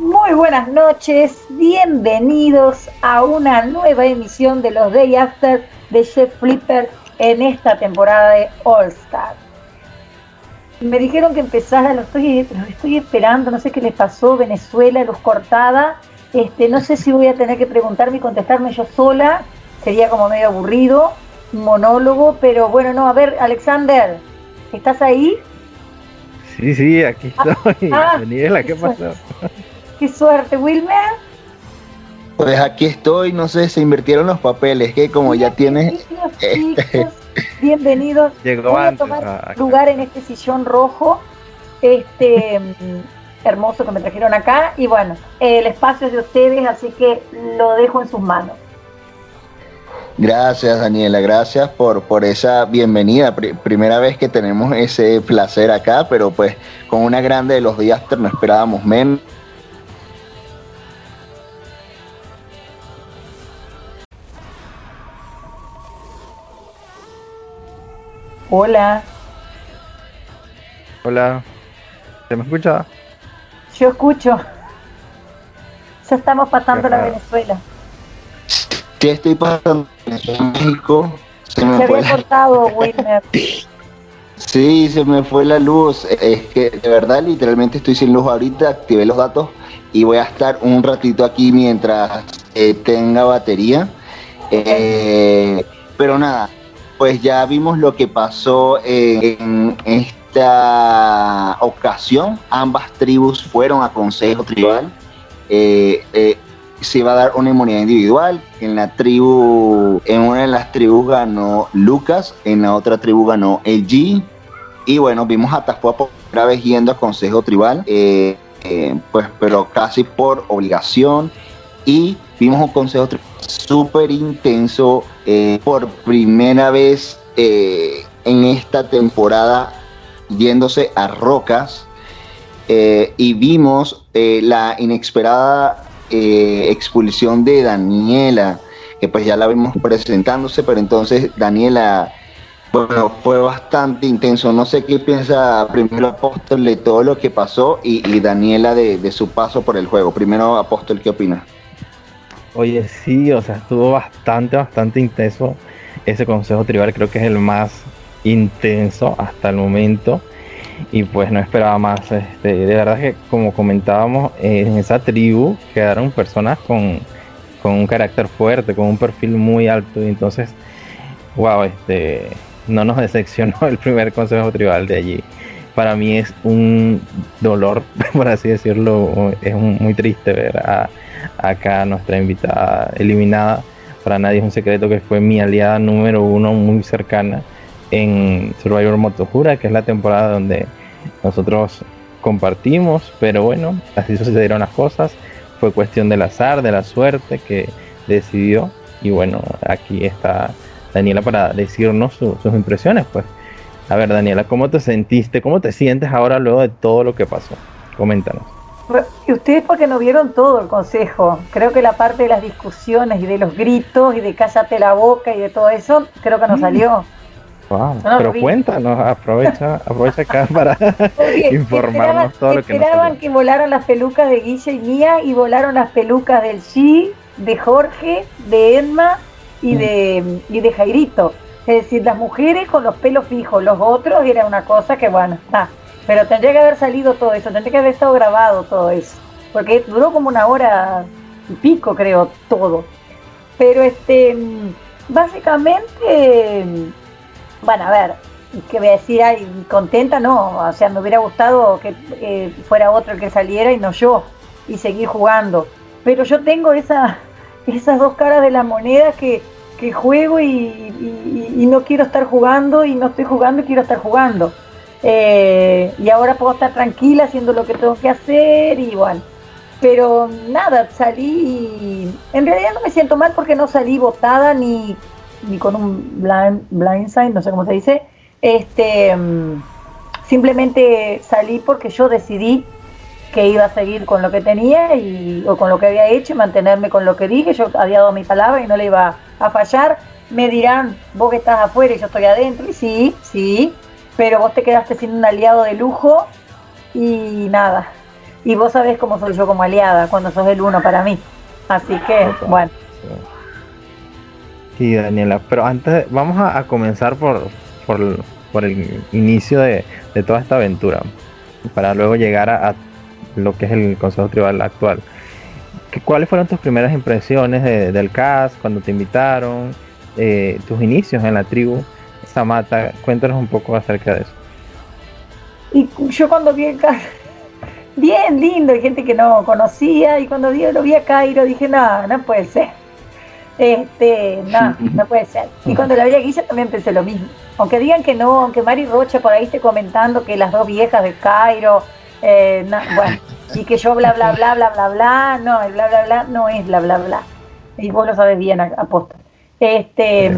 Muy buenas noches, bienvenidos a una nueva emisión de los Day After de Chef Flipper en esta temporada de All Star. Me dijeron que empezara, lo estoy, lo estoy esperando, no sé qué les pasó, Venezuela, luz cortada. Este, no sé si voy a tener que preguntarme y contestarme yo sola, sería como medio aburrido, monólogo, pero bueno, no, a ver, Alexander, ¿estás ahí? Sí, sí, aquí ah, estoy. Ah, Daniela, ¿qué pasó? Qué suerte, Wilmer. Pues aquí estoy, no sé, se invirtieron los papeles, que como ya tienes... Este, bienvenidos. Llegó a tomar lugar en este sillón rojo, este mm, hermoso que me trajeron acá. Y bueno, el espacio es de ustedes, así que lo dejo en sus manos. Gracias, Daniela, gracias por, por esa bienvenida. primera vez que tenemos ese placer acá, pero pues con una grande de los días no esperábamos menos. Hola. Hola. ¿Se me escucha? Yo escucho. Ya estamos pasando la Venezuela. Sí, estoy pasando en México. Se me fue había cortado, Wilmer. Sí, se me fue la luz. Es que de verdad, literalmente estoy sin luz ahorita. Activé los datos y voy a estar un ratito aquí mientras eh, tenga batería. Eh, pero nada, pues ya vimos lo que pasó en esta ocasión. Ambas tribus fueron a consejo tribal. Eh, eh, se iba a dar una inmunidad individual. En la tribu, en una de las tribus ganó Lucas, en la otra tribu ganó el. Y bueno, vimos a Taspoa por primera vez yendo a consejo tribal, eh, pues, pero casi por obligación. Y vimos un consejo súper intenso eh, por primera vez eh, en esta temporada yéndose a rocas eh, y vimos la inesperada expulsión de Daniela que pues ya la vimos presentándose pero entonces Daniela bueno, fue bastante intenso. No sé qué piensa primero Apóstol de todo lo que pasó y, Daniela de, de, su paso por el juego. Primero Apóstol, ¿qué opina? Oye, sí, o sea, estuvo bastante, bastante intenso ese consejo tribal. Creo que es el más intenso hasta el momento. Y pues no esperaba más. Este, de verdad que como comentábamos, en esa tribu quedaron personas con, con un carácter fuerte, con un perfil muy alto. Y entonces, wow, este, no nos decepcionó el primer consejo tribal de allí. Para mí es un dolor, por así decirlo, es muy triste ver a, acá nuestra invitada eliminada. Para nadie es un secreto que fue mi aliada número uno, muy cercana en Survivor Motojura, que es la temporada donde nosotros compartimos, pero bueno, así sucedieron las cosas. Fue cuestión del azar, de la suerte que decidió. Y bueno, aquí está Daniela para decirnos sus impresiones. Pues, a ver, Daniela, ¿cómo te sentiste? ¿Cómo te sientes ahora luego de todo lo que pasó? Coméntanos. Y ustedes porque no vieron todo el consejo. Creo que la parte de las discusiones y de los gritos y de cállate la boca y de todo eso, creo que no mm. salió. pero cuéntanos, aprovecha, aprovecha acá para informarnos todo lo que nos Esperaban que volaran las pelucas de Guilla y mía y volaron las pelucas del G, de Jorge, de Edma y de, y de Jairito. Es decir, las mujeres con los pelos fijos, los otros era una cosa que bueno, está. Pero tendría que haber salido todo eso, tendría que haber estado grabado todo eso. Porque duró como una hora y pico, creo, todo. Pero este, básicamente, bueno, a ver, que voy a decir, ay, contenta, no. O sea, me hubiera gustado que eh, fuera otro el que saliera y no yo, y seguir jugando. Pero yo tengo esa, esas dos caras de la moneda que, juego y, y, no quiero estar jugando y no estoy jugando y quiero estar jugando. Eh, y ahora puedo estar tranquila haciendo lo que tengo que hacer y bueno. Pero nada, salí. En realidad no me siento mal porque no salí botada ni, ni con un blind, blindside, no sé cómo se dice. Este, mm, simplemente salí porque yo decidí que iba a seguir con lo que tenía y, o con lo que había hecho mantenerme con lo que dije. Yo había dado mi palabra y no le iba a fallar. Me dirán, vos que estás afuera y yo estoy adentro. Y sí, sí, pero vos te quedaste sin un aliado de lujo y nada. y vos sabés cómo soy yo como aliada, cuando sos el uno para mí. Así que, bueno. Sí, Daniela, pero antes vamos a, comenzar por, por, el inicio de, toda esta aventura, para luego llegar a, lo que es el Consejo Tribal actual. ¿Cuáles fueron tus primeras impresiones del CAS cuando te invitaron? Eh, tus inicios en la tribu Samata. Cuéntanos un poco acerca de eso. Y yo cuando vi bien lindo, hay gente que no conocía, y cuando lo vi a Cairo dije, no, no puede ser. Este, no, no puede ser. Y cuando la vi a Guilla también pensé lo mismo. Aunque digan que no, aunque Mari Rocha por ahí esté comentando que las dos viejas de Cairo, eh, bueno, y que yo bla bla bla bla bla bla, no, el bla bla bla no es bla bla bla. Y vos lo sabes bien, aposta. Este,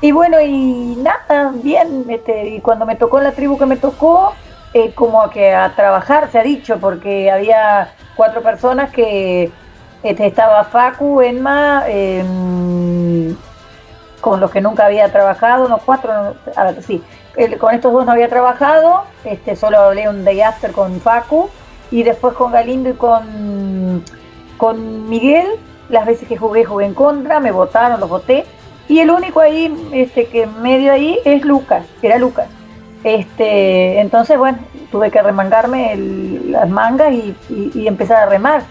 y bueno, y nada, bien, este, y cuando me tocó la tribu que me tocó, eh, como que a trabajar se ha dicho, porque había cuatro personas que este, estaba Facu, Enma, em, con los que nunca había trabajado, no cuatro, sí, con estos dos no había trabajado, este, solo hablé un day after con Facu, y después con Galindo y con, con Miguel, las veces que jugué, jugué en contra, me votaron, los voté, y el único ahí, este, que medio ahí es Lucas, era Lucas. Este, entonces, bueno, tuve que remangarme las mangas y, empezar a remar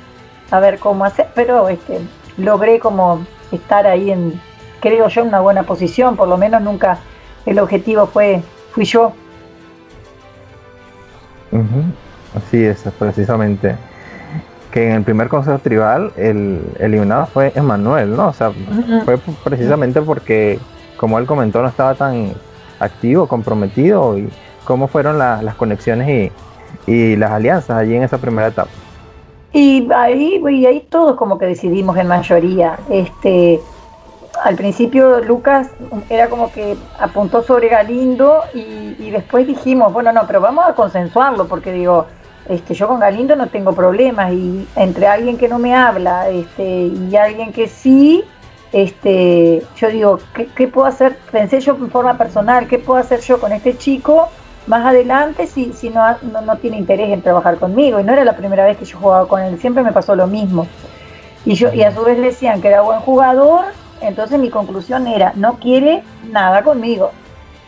a ver cómo hacer, pero este, logré como estar ahí en, creo yo, en una buena posición, por lo menos nunca el objetivo fue, fui yo. Así es, precisamente. Que en el primer consejo tribal el eliminado fue Emanuel, ¿no? O sea, fue precisamente porque, como él comentó, no estaba tan activo, comprometido y cómo fueron las conexiones y, y las alianzas allí en esa primera etapa. Y ahí, y ahí todos como que decidimos en mayoría. Este, al principio Lucas era como que apuntó sobre Galindo y, después dijimos, bueno, no, pero vamos a consensuarlo porque digo, este, yo con Galindo no tengo problemas y entre alguien que no me habla este, y alguien que sí, este, yo digo, ¿qué, ¿qué, puedo hacer? Pensé yo en forma personal, ¿qué puedo hacer yo con este chico más adelante si, si no, no, tiene interés en trabajar conmigo. Y no era la primera vez que yo jugaba con él, siempre me pasó lo mismo. Y, yo, y a su vez le decían que era buen jugador, entonces mi conclusión era, no quiere nada conmigo.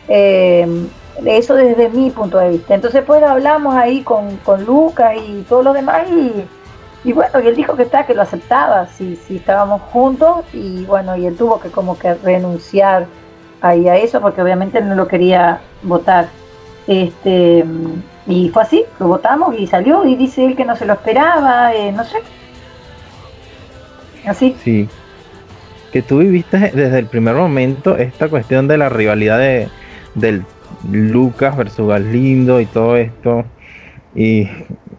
Eh, eso desde mi punto de vista. Entonces pues hablamos ahí con, con Luca y todos los demás y, bueno, y él dijo que está, que lo aceptaba si, si estábamos juntos y bueno, y él tuvo que como que renunciar ahí a eso porque obviamente él no lo quería votar. Este, y fue así, lo votamos y salió y dice él que no se lo esperaba, eh, no sé. Así. Sí. Que tú viviste desde el primer momento esta cuestión de la rivalidad de, del Lucas versus Galindo y todo esto. ¿Y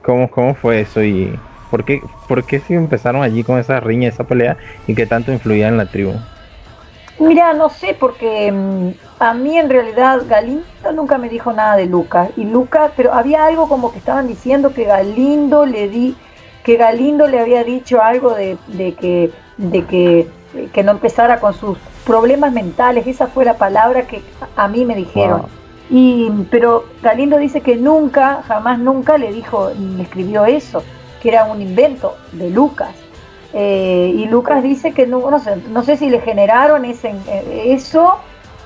cómo, cómo fue eso? ¿Y por qué, por qué si empezaron allí con esa riña, esa pelea y qué tanto influía en la tribu? Mira, no sé, porque mm, a mí en realidad Galindo nunca me dijo nada de Lucas. Y Lucas, pero había algo como que estaban diciendo que Galindo le di, que Galindo le había dicho algo de, que, de que, que, no empezara con sus problemas mentales. Esa fue la palabra que a mí me dijeron. Y, pero Galindo dice que nunca, jamás nunca le dijo, le escribió eso, que era un invento de Lucas. Eh, y Lucas dice que no, no sé, no sé si le generaron ese, eso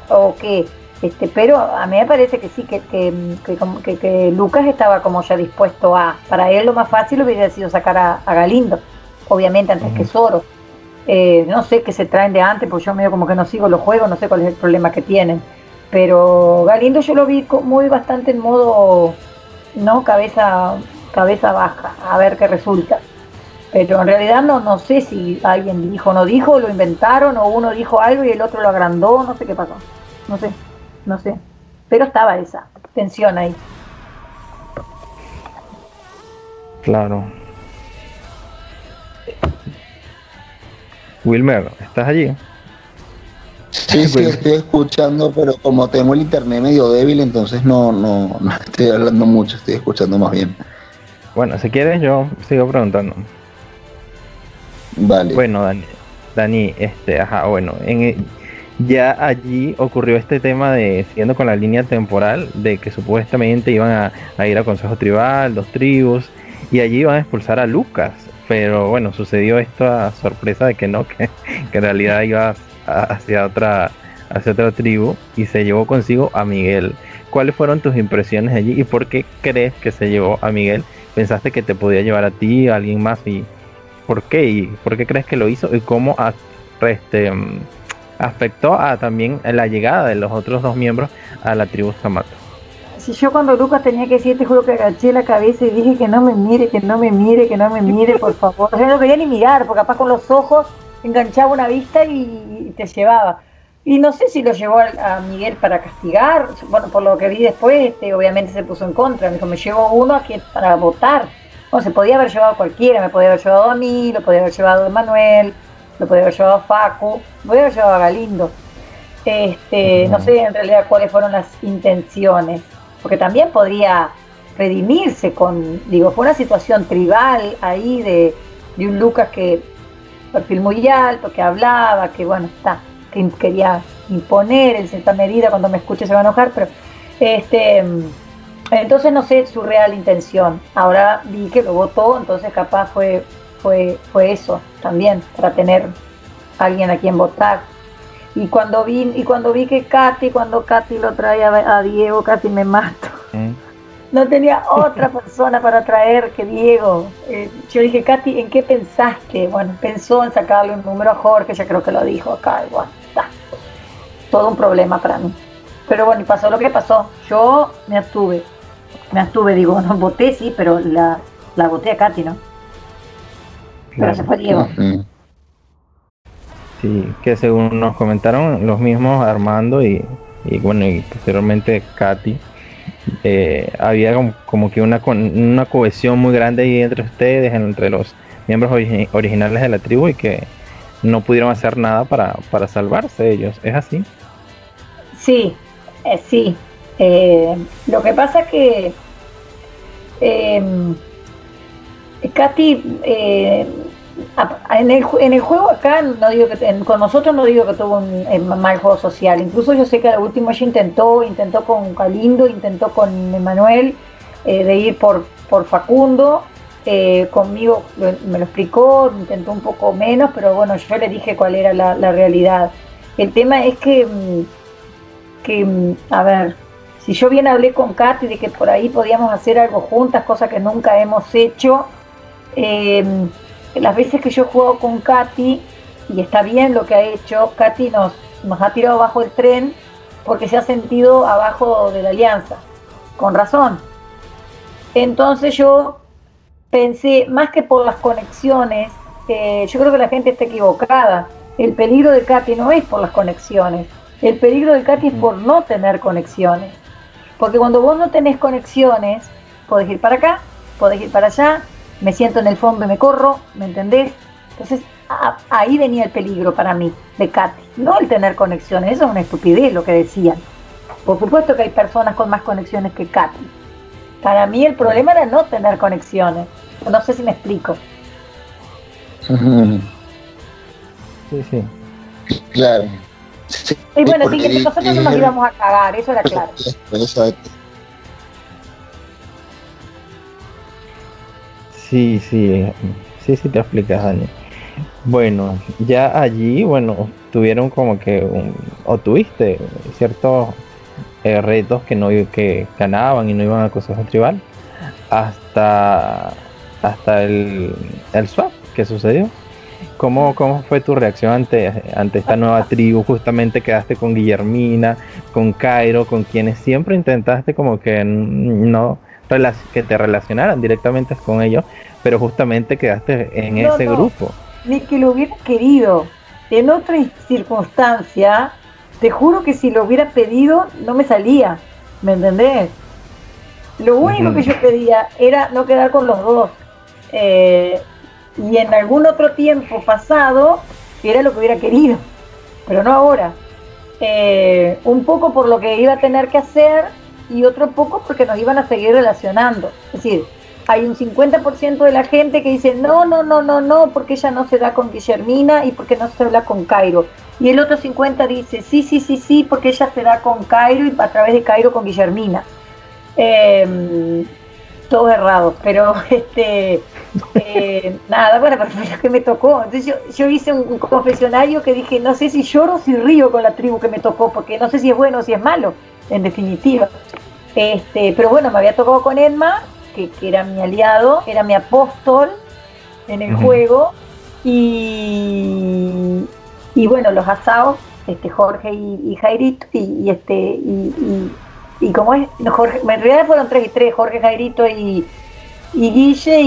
o qué, este, pero a mí me parece que sí, que, que, Lucas estaba como ya dispuesto a, para él lo más fácil hubiera sido sacar a, Galindo, obviamente antes que Soro. Eh, no sé qué se traen de antes, porque yo medio como que no sigo los juegos, no sé cuál es el problema que tienen. Pero Galindo yo lo vi muy bastante en modo, ¿no? Cabeza, cabeza baja, a ver qué resulta. Pero en realidad no, no sé si alguien dijo no dijo, lo inventaron, o uno dijo algo y el otro lo agrandó, no sé qué pasó. No sé, no sé. Pero estaba esa tensión ahí. Claro. Wilmer, ¿estás allí? Sí, sí, estoy escuchando, pero como tengo el internet medio débil, entonces no, no, no estoy hablando mucho, estoy escuchando más bien. Bueno, si quieres yo sigo preguntando. Bueno, Dani, Dani este, ajá, bueno, en, ya allí ocurrió este tema de, siguiendo con la línea temporal, de que supuestamente iban a, ir a Consejo Tribal, dos tribus, y allí iban a expulsar a Lucas, pero bueno, sucedió esto a sorpresa de que no, que, en realidad iba hacia otra, hacia otra tribu y se llevó consigo a Miguel. ¿Cuáles fueron tus impresiones allí y por qué crees que se llevó a Miguel? ¿Pensaste que te podía llevar a ti, a alguien más? ¿Y por qué? ¿Y por qué crees que lo hizo? ¿Y cómo este, afectó a también la llegada de los otros dos miembros a la tribu Zamato? Si yo cuando Lucas tenía que decir, te juro que agaché la cabeza y dije que no me mire, que no me mire, que no me mire, por favor. O sea, no quería ni mirar, porque capaz con los ojos enganchaba una vista y te llevaba. Y no sé si lo llevó a, Miguel para castigar, bueno, por lo que vi después, este, obviamente se puso en contra, me dijo, me llevo uno aquí para votar. Bueno, se podía haber llevado a cualquiera, me podía haber llevado a mí, lo podía haber llevado a Manuel, lo podía haber llevado a Facu, lo podía haber llevado a Galindo. Este, no sé en realidad cuáles fueron las intenciones, porque también podría redimirse con, digo, fue una situación tribal ahí de, de un Lucas que perfil muy alto, que hablaba, que bueno, está, que quería imponer en cierta medida, cuando me escuche se va a enojar, pero este entonces no sé su real intención. Ahora vi que lo votó, entonces capaz fue, fue, fue eso también, para tener alguien a quien votar. Y cuando vi, y cuando vi que Katy, cuando Katy lo trae a, Diego, casi me mato. Mm. No tenía otra persona para traer que Diego. Eh, yo dije, Katy, ¿en qué pensaste? Bueno, pensó en sacarle un número a Jorge, ya creo que lo dijo acá, igual todo un problema para mí. Pero bueno, y pasó lo que pasó. Yo me abstuve. Me abstuve, digo, no voté, sí, pero la, la voté a Katy, ¿no? Pero se fue Diego. Sí, que según nos comentaron los mismos Armando y, y bueno, y posteriormente Katy, eh, había como, que una, una cohesión muy grande ahí entre ustedes, entre los miembros originales de la tribu y que no pudieron hacer nada para, para salvarse ellos. ¿Es así? Sí, eh, sí. Eh, lo que pasa que eh, Katy en, el, en el juego acá no digo que con nosotros no digo que tuvo un, mal juego social. Incluso yo sé que al último ella intentó intentó con Calindo intentó con Emanuel de ir por por Facundo conmigo me lo explicó intentó un poco menos pero bueno yo le dije cuál era la, realidad. El tema es que mm, que, mm, a ver, si yo bien hablé con Katy de que por ahí podíamos hacer algo juntas, cosa que nunca hemos hecho, las veces que yo jugado con Katy, y está bien lo que ha hecho, Katy nos, nos ha tirado bajo el tren porque se ha sentido abajo de la alianza, con razón. Entonces yo pensé, más que por las conexiones, eh, yo creo que la gente está equivocada. El peligro de Katy no es por las conexiones, el peligro del Katy es por no tener conexiones. Porque cuando vos no tenés conexiones, podés ir para acá, podés ir para allá, me siento en el fondo y me corro, ¿me entendés? Entonces ahí venía el peligro para mí de Katy, no el tener conexiones, eso es una estupidez lo que decían. Por supuesto que hay personas con más conexiones que Katy. Para mí el problema era no tener conexiones. No sé si me explico. Sí, sí. Claro y bueno, sí, que nosotros no nos íbamos a cagar, eso era claro. Sí, sí, sí, sí te explicas, Dani. Bueno, ya allí, bueno, tuvieron como que, o tuviste ciertos eh, retos que no que ganaban y no iban a cosas tribal hasta hasta el, el swap que sucedió. ¿Cómo, ¿Cómo fue tu reacción ante, ante esta nueva tribu? Justamente quedaste con Guillermina, con Cairo, con quienes siempre intentaste como que no que te relacionaran directamente con ellos, pero justamente quedaste en ese grupo. Ni que lo hubiera querido. En otra circunstancia, te juro que si lo hubiera pedido, no me salía. ¿Me entendés? Lo único que yo pedía era no quedar con los dos. Eh, y en algún otro tiempo pasado era lo que hubiera querido, pero no ahora. Eh, un poco por lo que iba a tener que hacer y otro poco porque nos iban a seguir relacionando. Es decir, hay un 50% de la gente que dice no, no, no, no, no, porque ella no se da con Guillermina y porque no se habla con Cairo. Y el otro 50 dice sí, sí, sí, sí, porque ella se da con Cairo y a través de Cairo con Guillermina. Eh, todos pero este nada, bueno, pero fue lo que me tocó. Entonces yo, hice un, confesionario que dije, no sé si lloro o si río con la tribu que me tocó, porque no sé si es bueno o si es malo, en definitiva. Este, pero bueno, me había tocado con Edma, que, era mi aliado, era mi apóstol en el juego, y, y bueno, los asados, este Jorge y, Jairito, y, este, y, y, como es, Jorge, en realidad fueron tres y tres, Jorge, Jairito y, y Guille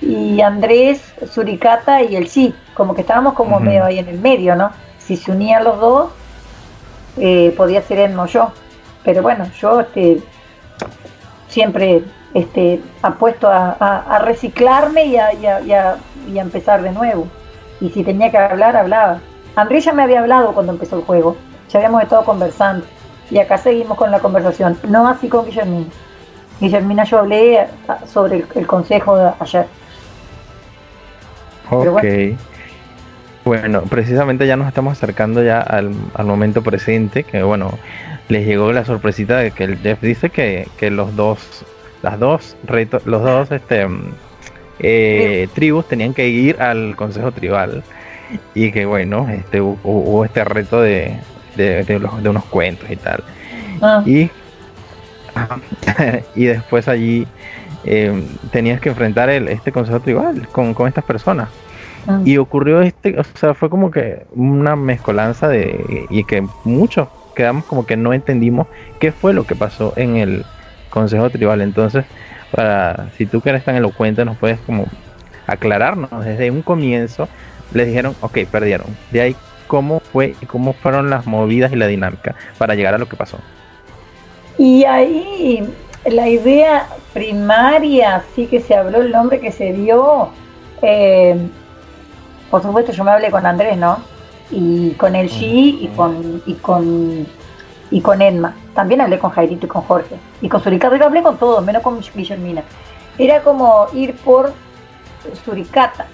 y, Andrés, Suricata y el sí, como que estábamos como medio ahí en el medio, ¿no? Si se unían los dos, eh, podía ser Edmo yo. Pero bueno, yo este, siempre este, apuesto a, a, reciclarme y a, y, a, y a empezar de nuevo. Y si tenía que hablar, hablaba. Andrés ya me había hablado cuando empezó el juego, ya habíamos estado conversando. Y acá seguimos con la conversación, no así con Guillermina. Guillermina, yo hablé sobre el, consejo de ayer. Ok. Bueno. Precisamente ya nos estamos acercando ya al, momento presente, que bueno, les llegó la sorpresita de que el Jeff dice que, los dos, las dos retos, los dos este eh, tribus tenían que ir al consejo tribal y que bueno, este hubo, este reto de, de, unos cuentos y tal. Ah. Y y después allí eh, tenías que enfrentar el, este consejo tribal con, estas personas. Ah. Y ocurrió este, o sea, fue como que una mezcolanza de, y que muchos quedamos como que no entendimos qué fue lo que pasó en el consejo tribal. Entonces, para, si tú que eres tan elocuente, nos puedes como aclararnos desde un comienzo. Les dijeron, ok, perdieron. De ahí, ¿cómo fue y cómo fueron las movidas y la dinámica para llegar a lo que pasó? Y ahí la idea primaria, sí que se habló, el nombre que se dio, eh, por supuesto yo me hablé con Andrés, ¿no? Y con el G y con, y con y con Edma. También hablé con Jairito y con Jorge. Y con Suricata. Yo hablé con todos, menos con Guillermina. Era como ir por Suricata.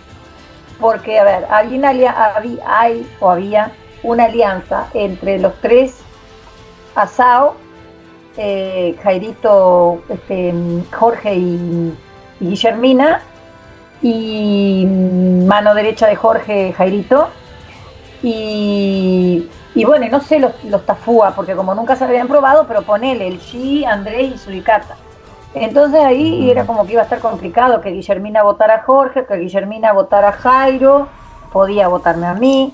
Porque, a ver, había, había, hay o había una alianza entre los tres Asao eh, Jairito, este, Jorge y, Guillermina, y mano derecha de Jorge, Jairito, y, y bueno, no sé los, los Tafúa, porque como nunca se habían probado, pero ponele el G, Andrés y Suricata. Entonces ahí era como que iba a estar complicado que Guillermina votara a Jorge, que Guillermina votara a Jairo, podía votarme a mí,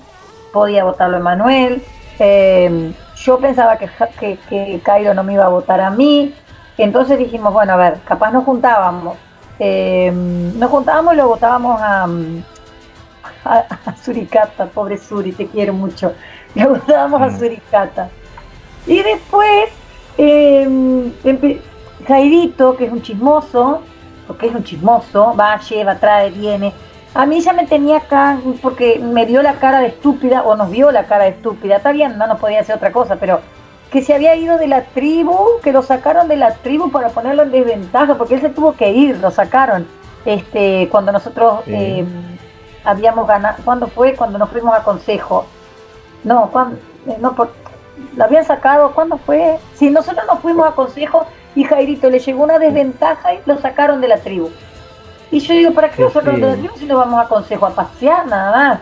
podía votarlo a Manuel. Eh, yo pensaba que, que, Cairo no me iba a votar a mí, entonces dijimos, bueno, a ver, capaz nos juntábamos. Eh, nos juntábamos y lo votábamos a, a, Suricata, pobre Suri, te quiero mucho. Le votábamos a mm. Suricata. Y después, eh, Jairito, que es un chismoso, porque es un chismoso, va, lleva, trae, viene a mí ya me tenía acá porque me dio la cara de estúpida, o nos vio la cara de estúpida, está bien, no nos podía hacer otra cosa, pero que se había ido de la tribu, que lo sacaron de la tribu para ponerlo en desventaja, porque él se tuvo que ir, lo sacaron. Este, cuando nosotros em, habíamos ganado, ¿cuándo fue? Cuando nos fuimos a consejo. No, cuando, eh, no, por, lo habían sacado, ¿cuándo fue? Si nosotros nos fuimos a consejo y Jairito le llegó una desventaja y lo sacaron de la tribu. Y yo digo, ¿para qué lo decimos si nos vamos a consejo a pasear nada más?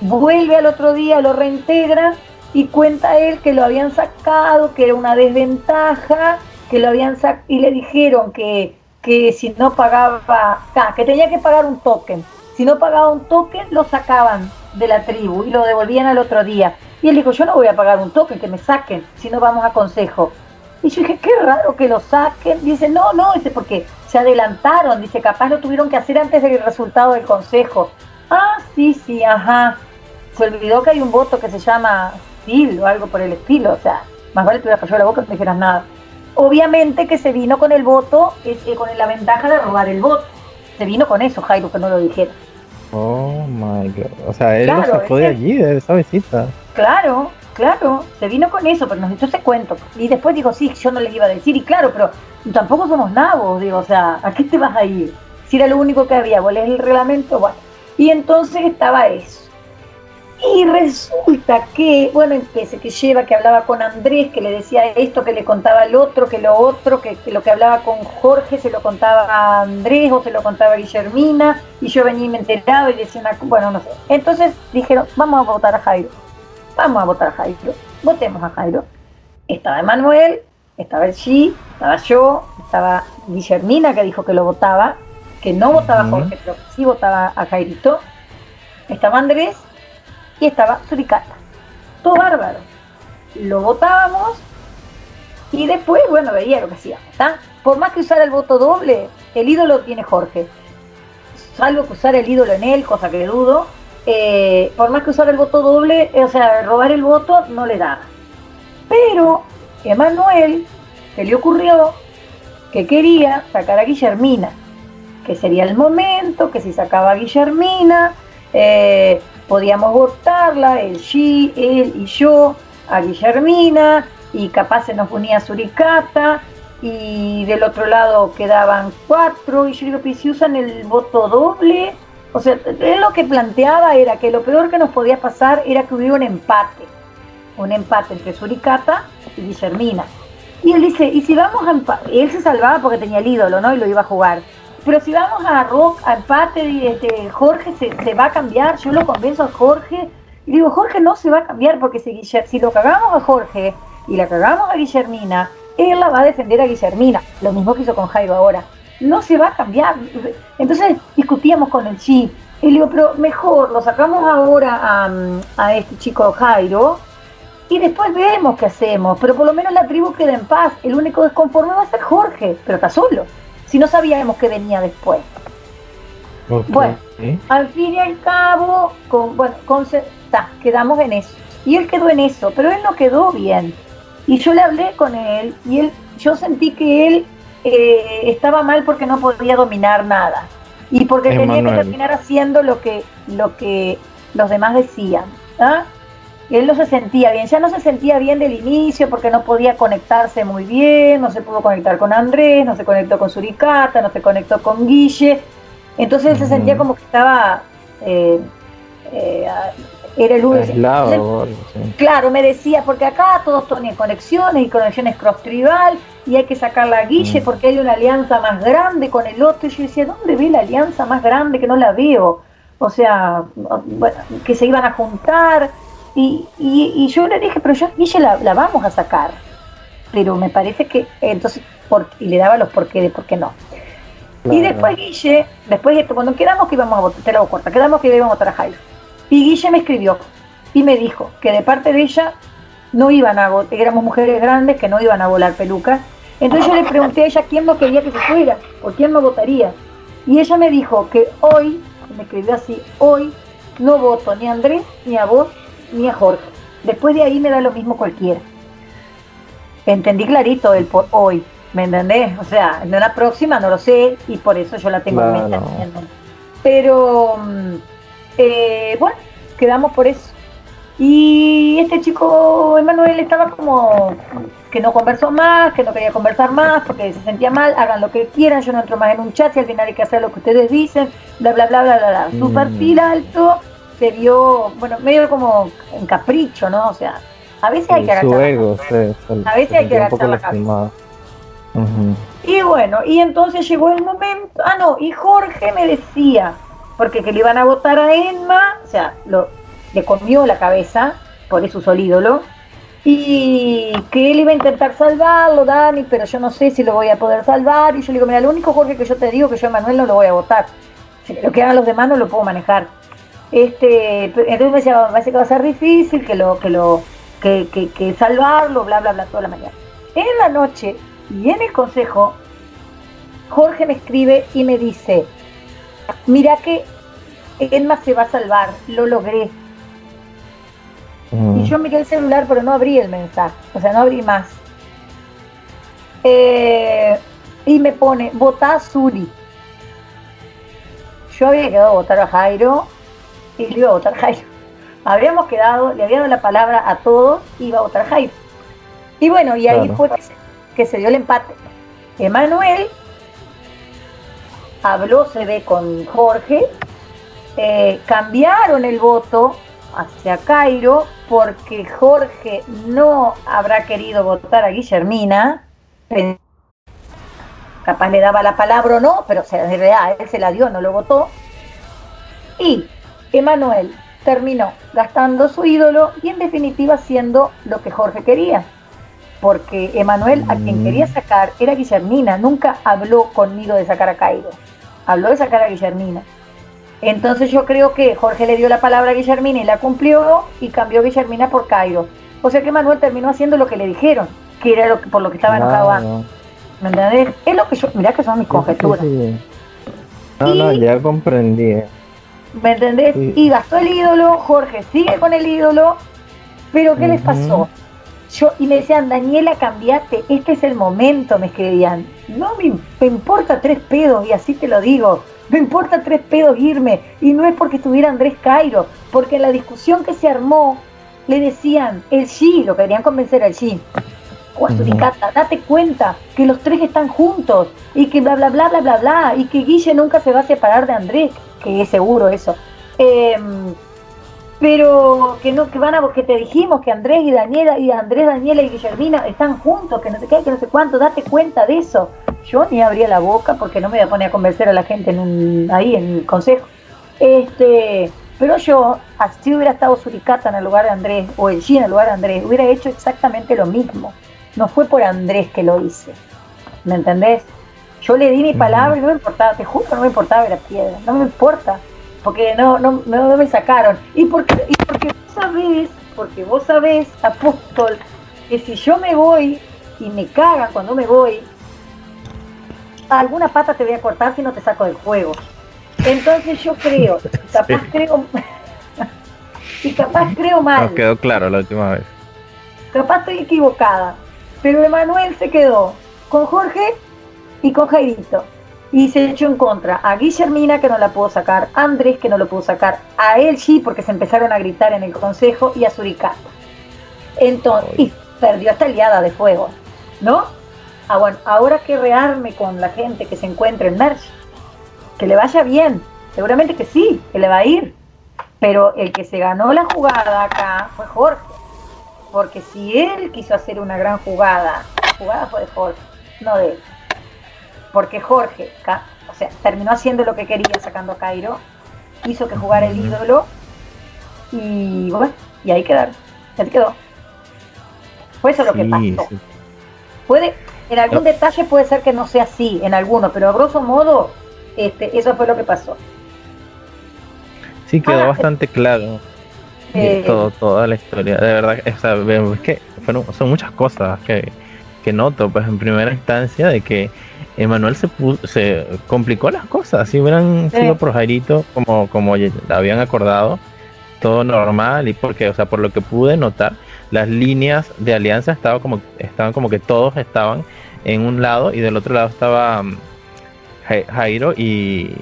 Vuelve al otro día, lo reintegra y cuenta él que lo habían sacado, que era una desventaja, que lo habían sacado y le dijeron que, que si no pagaba, que tenía que pagar un token. Si no pagaba un token, lo sacaban de la tribu y lo devolvían al otro día. Y él dijo, yo no voy a pagar un token, que me saquen, si no vamos a consejo. Y yo dije, qué raro que lo saquen. Dice, no, no, dice, porque se adelantaron, dice, capaz lo tuvieron que hacer antes del resultado del consejo. Ah, sí, sí, ajá. Se olvidó que hay un voto que se llama O algo por el estilo, o sea, más vale que hubiera callado la boca que no dijeras nada. Obviamente que se vino con el voto, eh, con la ventaja de robar el voto. Se vino con eso, Jairo, que no lo dijera. Oh my god. O sea, él lo sacó de allí, de esa visita. Claro, claro, se vino con eso, pero nos echó ese cuento. Y después dijo, sí, yo no les iba a decir. Y claro, pero tampoco somos nabos, digo, o sea, ¿a qué te vas a ir? Si era lo único que había, ¿cuál es el reglamento? Bueno, y entonces estaba eso. Y resulta que, bueno, que se que lleva, que hablaba con Andrés, que le decía esto, que le contaba el otro, que lo otro, que, lo que hablaba con Jorge se lo contaba a Andrés o se lo contaba a Guillermina, y yo venía y me enteraba y decía, una, bueno, no sé. Entonces dijeron, vamos a votar a Jairo, vamos a votar a Jairo, votemos a Jairo. Estaba Emanuel, estaba el G, estaba yo, estaba Guillermina que dijo que lo votaba, que no votaba a Jorge, pero sí votaba a Jairito, estaba Andrés y estaba Suricata. Todo bárbaro. Lo votábamos y después, bueno, veía lo que hacíamos. Por más que usara el voto doble, el ídolo tiene Jorge. Salvo que usar el ídolo en él, cosa que dudo. Eh, por más que usara el voto doble, o sea, robar el voto no le da. Pero Emanuel se le ocurrió que quería sacar a Guillermina, que sería el momento, que si sacaba a Guillermina, eh, podíamos votarla, el G, él y yo, a Guillermina, y capaz se nos unía Suricata, y del otro lado quedaban cuatro, y yo digo, si usan el voto doble, o sea, él lo que planteaba era que lo peor que nos podía pasar era que hubiera un empate, un empate entre Suricata y Guillermina. Y él dice, y si vamos a él se salvaba porque tenía el ídolo, ¿no? Y lo iba a jugar. Pero si vamos a rock, a empate, este, Jorge se, va a cambiar, yo lo convenzo a Jorge, y digo, Jorge no se va a cambiar porque si, si lo cagamos a Jorge y la cagamos a Guillermina, él la va a defender a Guillermina, lo mismo que hizo con Jairo ahora. No se va a cambiar. Entonces discutíamos con el chip. Y le digo, pero mejor lo sacamos ahora a, a este chico Jairo y después vemos qué hacemos. Pero por lo menos la tribu queda en paz. El único desconforme va a ser Jorge, pero está solo si no sabíamos que venía después. Bueno, al fin y al cabo, con, bueno, con, quedamos en eso. Y él quedó en eso, pero él no quedó bien. Y yo le hablé con él y él, yo sentí que él eh, estaba mal porque no podía dominar nada y porque tenía que terminar haciendo lo que, lo que los demás decían. ¿ah? Él no se sentía bien, ya no se sentía bien del inicio porque no podía conectarse muy bien, no se pudo conectar con Andrés, no se conectó con Suricata, no se conectó con Guille, entonces él se sentía como que estaba, eh, eh, era el único. Claro, me decía, porque acá todos tienen conexiones y conexiones cross tribal y hay que sacarla a Guille porque hay una alianza más grande con el otro y yo decía, ¿dónde ve la alianza más grande que no la veo? O sea, que se iban a juntar y, y, yo le dije, pero yo, Guille, la, la, vamos a sacar. Pero me parece que, entonces, por, y le daba los por qué de por qué no. Y después Guille, después de esto, cuando quedamos que íbamos a votar, te lo hago corta, quedamos que íbamos a votar a Jairo. Y Guille me escribió y me dijo que de parte de ella no iban a votar, éramos mujeres grandes que no iban a volar pelucas. Entonces yo le pregunté a ella quién no quería que se fuera, o quién no votaría. Y ella me dijo que hoy, me escribió así, hoy no voto ni a Andrés ni a vos ni a Jorge. Después de ahí me da lo mismo cualquiera. Entendí clarito el por hoy, ¿me entendés? O sea, en una próxima no lo sé y por eso yo la tengo en mente. Pero, mm, eh, bueno, quedamos por eso. Y este chico, Emanuel, estaba como que no conversó más, que no quería conversar más porque se sentía mal, hagan lo que quieran, yo no entro más en un chat y al final hay que hacer lo que ustedes dicen, bla, bla, bla, bla, bla, bla. Su mm. perfil alto se vio, bueno, medio como en capricho, ¿no? O sea, a veces hay que agachar. Ego, a veces hay que agachar la cabeza. Y bueno, y entonces llegó el momento, ah no, y Jorge me decía, porque que le iban a votar a Emma, o sea, lo, le comió la cabeza, por eso usó el ídolo, y que él iba a intentar salvarlo, Dani, pero yo no sé si lo voy a poder salvar, y yo le digo, mira, lo único Jorge que yo te digo que yo a Manuel no lo voy a votar, lo que hagan los demás no lo puedo manejar. Este, entonces me decía, parece que va a ser difícil, que lo, que lo, que, que, salvarlo, bla, bla, bla, toda la mañana. En la noche y en el consejo, Jorge me escribe y me dice, mira que Emma se va a salvar, lo logré. Y yo miré el celular, pero no abrí el mensaje, o sea, no abrí más. Eh, y me pone, votá a Suri. Yo había quedado a votar a Jairo, y le iba a votar Jairo. Habríamos quedado, le había dado la palabra a todos, iba a votar Jairo. Y bueno, y ahí fue que se, dio el empate. Emanuel habló, se ve con Jorge, eh, cambiaron el voto hacia Cairo porque Jorge no habrá querido votar a Guillermina. Capaz le daba la palabra o no, pero en realidad él se la dio, no lo votó. Y Emanuel terminó gastando su ídolo y en definitiva siendo lo que Jorge quería. Porque Emanuel a quien quería mm. sacar era Guillermina, nunca habló conmigo de sacar a Cairo, habló de sacar a Guillermina. Entonces yo creo que Jorge le dio la palabra a Guillermina y la cumplió y cambió Guillermina por Cairo. O sea que Manuel terminó haciendo lo que le dijeron, que era lo por lo que estaba enojado antes. ¿Me entendés? Es lo que yo, mirá que son mis conjeturas. No, no, ya comprendí. ¿Me entendés? Y gastó el ídolo, Jorge sigue con el ídolo, pero ¿qué les pasó? Yo, y me decían, Daniela, cambiate, este es el momento, me escribían. No me, me importa tres pedos, y así te lo digo no importa tres pedos irme. Y no es porque estuviera Andrés Cairo, porque en la discusión que se armó le decían el sí, lo querían convencer al sí. O a Suricata, date cuenta que los tres están juntos y que bla bla bla bla bla bla y que Guille nunca se va a separar de Andrés, que es seguro eso. Em, pero que no, que van a, que te dijimos que Andrés y Daniela y Andrés, Daniela y Guillermina están juntos, que no sé qué, que no sé cuánto, date cuenta de eso yo ni abría la boca porque no me voy a poner a convencer a la gente en un, ahí en el consejo. Este, pero yo, si hubiera estado Suricata en el lugar de Andrés, o el G en el lugar de Andrés, hubiera hecho exactamente lo mismo. No fue por Andrés que lo hice. ¿Me entendés? Yo le di mi palabra y no me importaba, te juro, no me importaba la piedra, no me importa, porque no, no, no, me sacaron. Y porque, y porque vos sabés, porque vos sabés, apóstol, que si yo me voy y me cagan cuando me voy, alguna pata te voy a cortar si no te saco del juego. Entonces yo creo, capaz creo, y capaz creo mal. No quedó claro la última vez. Capaz estoy equivocada, pero Emanuel se quedó con Jorge y con Jairito. Y se echó en contra a Guillermina, que no la pudo sacar, a Andrés, que no lo pudo sacar, a Elchi, porque se empezaron a gritar en el consejo, y a Suricato. Entonces, y perdió esta liada de fuego, ¿no? ah, bueno, ahora que rearme con la gente que se encuentre en Merch, que le vaya bien, seguramente que sí, que le va a ir, pero el que se ganó la jugada acá fue Jorge, porque si él quiso hacer una gran jugada, la jugada fue de Jorge, no de él, porque Jorge, o sea, terminó haciendo lo que quería sacando a Cairo, hizo que jugara el ídolo y bueno, y ahí quedaron, ahí quedó. Fue eso lo que pasó. Puede, en algún detalle puede ser que no sea así, en alguno, pero a grosso modo, este, eso fue lo que pasó. Sí, quedó ah, bastante claro. Eh, todo, toda la historia. De verdad, es que son muchas cosas que, que noto, pues en primera instancia, de que Emanuel se, se complicó las cosas. Si hubieran sido por Jairito, como, como habían acordado, todo normal, y porque, o sea, por lo que pude notar, las líneas de alianza estaban como, estaban como que todos estaban en un lado y del otro lado estaba mm, Jairo y,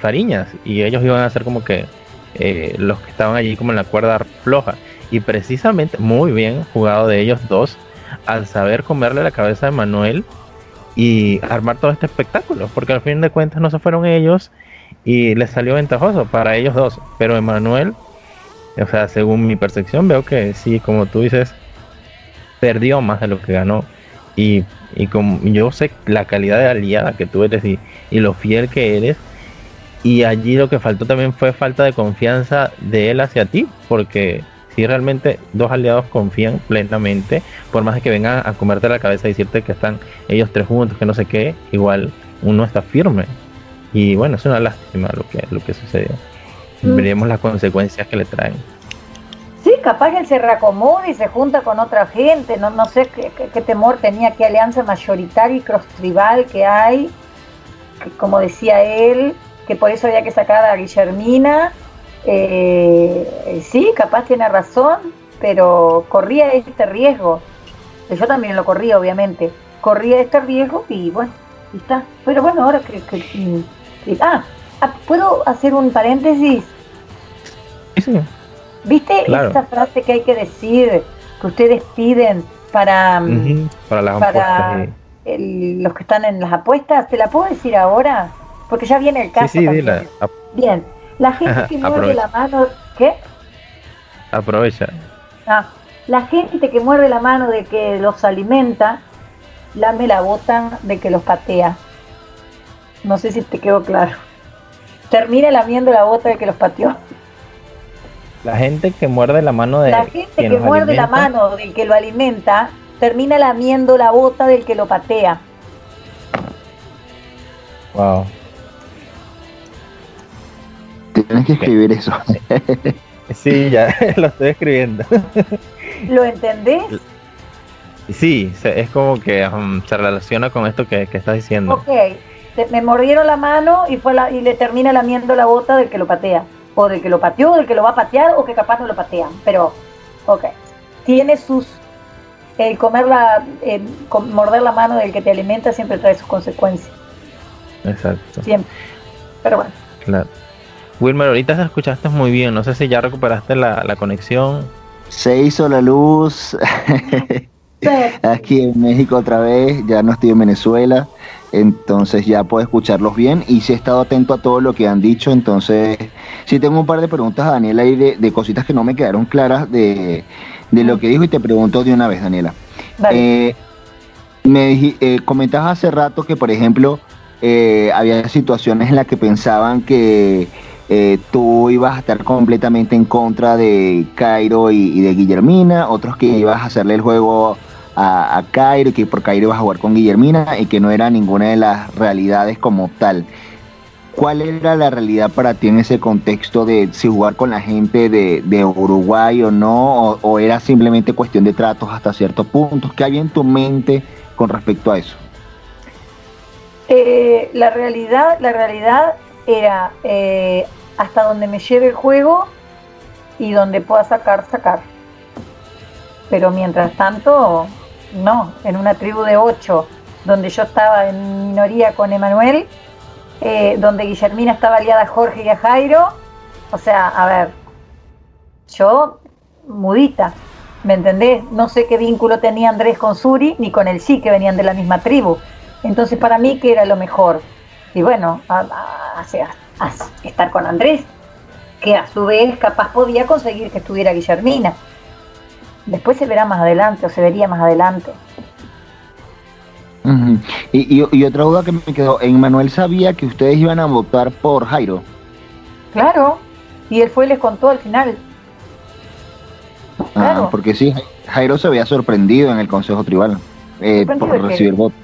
Fariñas y ellos iban a ser como que eh, los que estaban allí como en la cuerda floja y precisamente muy bien jugado de ellos dos al saber comerle la cabeza de Manuel y armar todo este espectáculo porque al fin de cuentas no se fueron ellos y les salió ventajoso para ellos dos pero Emanuel o sea, según mi percepción, veo que sí, como tú dices, perdió más de lo que ganó. Y, y como yo sé la calidad de aliada que tú eres y, lo fiel que eres. Y allí lo que faltó también fue falta de confianza de él hacia ti, porque si realmente dos aliados confían plenamente, por más de que vengan a comerte la cabeza y decirte que están ellos tres juntos, que no sé qué, igual uno está firme. Y bueno, es una lástima lo que, lo que sucedió. Mm. veremos las consecuencias que le traen. Sí, capaz él se reacomoda y se junta con otra gente, no, no sé qué, temor tenía, qué alianza mayoritaria y cross tribal que hay, que como decía él, que por eso había que sacar a Guillermina. Eh, sí, capaz tiene razón, pero corría este riesgo. Yo también lo corría, obviamente. Corría este riesgo y bueno, y está. Pero bueno, ahora creo que... ah, Ah, ¿Puedo hacer un paréntesis? Sí. ¿Viste esa frase que hay que decir, que ustedes piden para, para, las para los que están en las apuestas? ¿Te la puedo decir ahora? Porque ya viene el caso. Sí, Bien, la gente que mueve la mano... ¿Qué? aprovecha. Ah, la gente que muerde la mano de que los alimenta, lame la bota de que los patea. No sé si te quedó claro. Termina lamiendo la bota de que los pateó. La gente que muerde la mano de La gente que muerde la mano del que lo alimenta, termina lamiendo la bota del que lo patea. Wow. Tienes que escribir eso. Sí, ya lo estoy escribiendo. ¿Lo entendés? Sí, es como que um, se relaciona con esto que, que estás diciendo. Ok, me mordieron la mano y fue la, y le termina lamiendo la bota del que lo patea. O del que lo pateó, del que lo va a patear, o que capaz no lo patean. Pero, ok. Tiene sus. El comer la. el morder la mano del que te alimenta siempre trae sus consecuencias. Exacto, Siempre. Pero bueno. claro. Wilmer, ahorita te escuchaste muy bien. No sé si ya recuperaste la, la conexión. Se hizo la luz aquí en México otra vez, ya no estoy en Venezuela, entonces ya puedo escucharlos bien y sí he estado atento a todo lo que han dicho, entonces sí tengo un par de preguntas a Daniela ahí de, de cositas que no me quedaron claras de, de lo que dijo y te pregunto de una vez, Daniela. Vale. Eh, me eh, comentabas hace rato que, por ejemplo, eh, había situaciones en las que pensaban que eh, tú ibas a estar completamente en contra de Cairo y, y de Guillermina, otros que ibas a hacerle el juego a, a Cairo y que por Cairo ibas a jugar con Guillermina y que no era ninguna de las realidades como tal. ¿Cuál era la realidad para ti en ese contexto de si jugar con la gente de, de Uruguay o no? O, o era simplemente cuestión de tratos hasta ciertos puntos? ¿Qué había en tu mente con respecto a eso? Eh, la realidad, la realidad era eh, hasta donde me lleve el juego y donde pueda sacar, sacar. Pero mientras tanto, no, en una tribu de ocho, donde yo estaba en minoría con Emanuel, eh, donde Guillermina estaba aliada a Jorge y a Jairo, o sea, a ver, yo mudita, ¿me entendés? No sé qué vínculo tenía Andrés con Suri, ni con el sí, que venían de la misma tribu. Entonces, para mí, ¿qué era lo mejor? Y bueno, a- a- o sea, a- estar con Andrés, que a su vez capaz podía conseguir que estuviera Guillermina. Después se verá más adelante, o se vería más adelante. Y, y- y otra duda que me quedó, Emmanuel sabía que ustedes iban a votar por Jairo. Claro, y él fue y les contó al final. Ah, Claro. porque sí, Jairo se había sorprendido en el Consejo Tribal eh, ¿Sorprendido por recibir votos.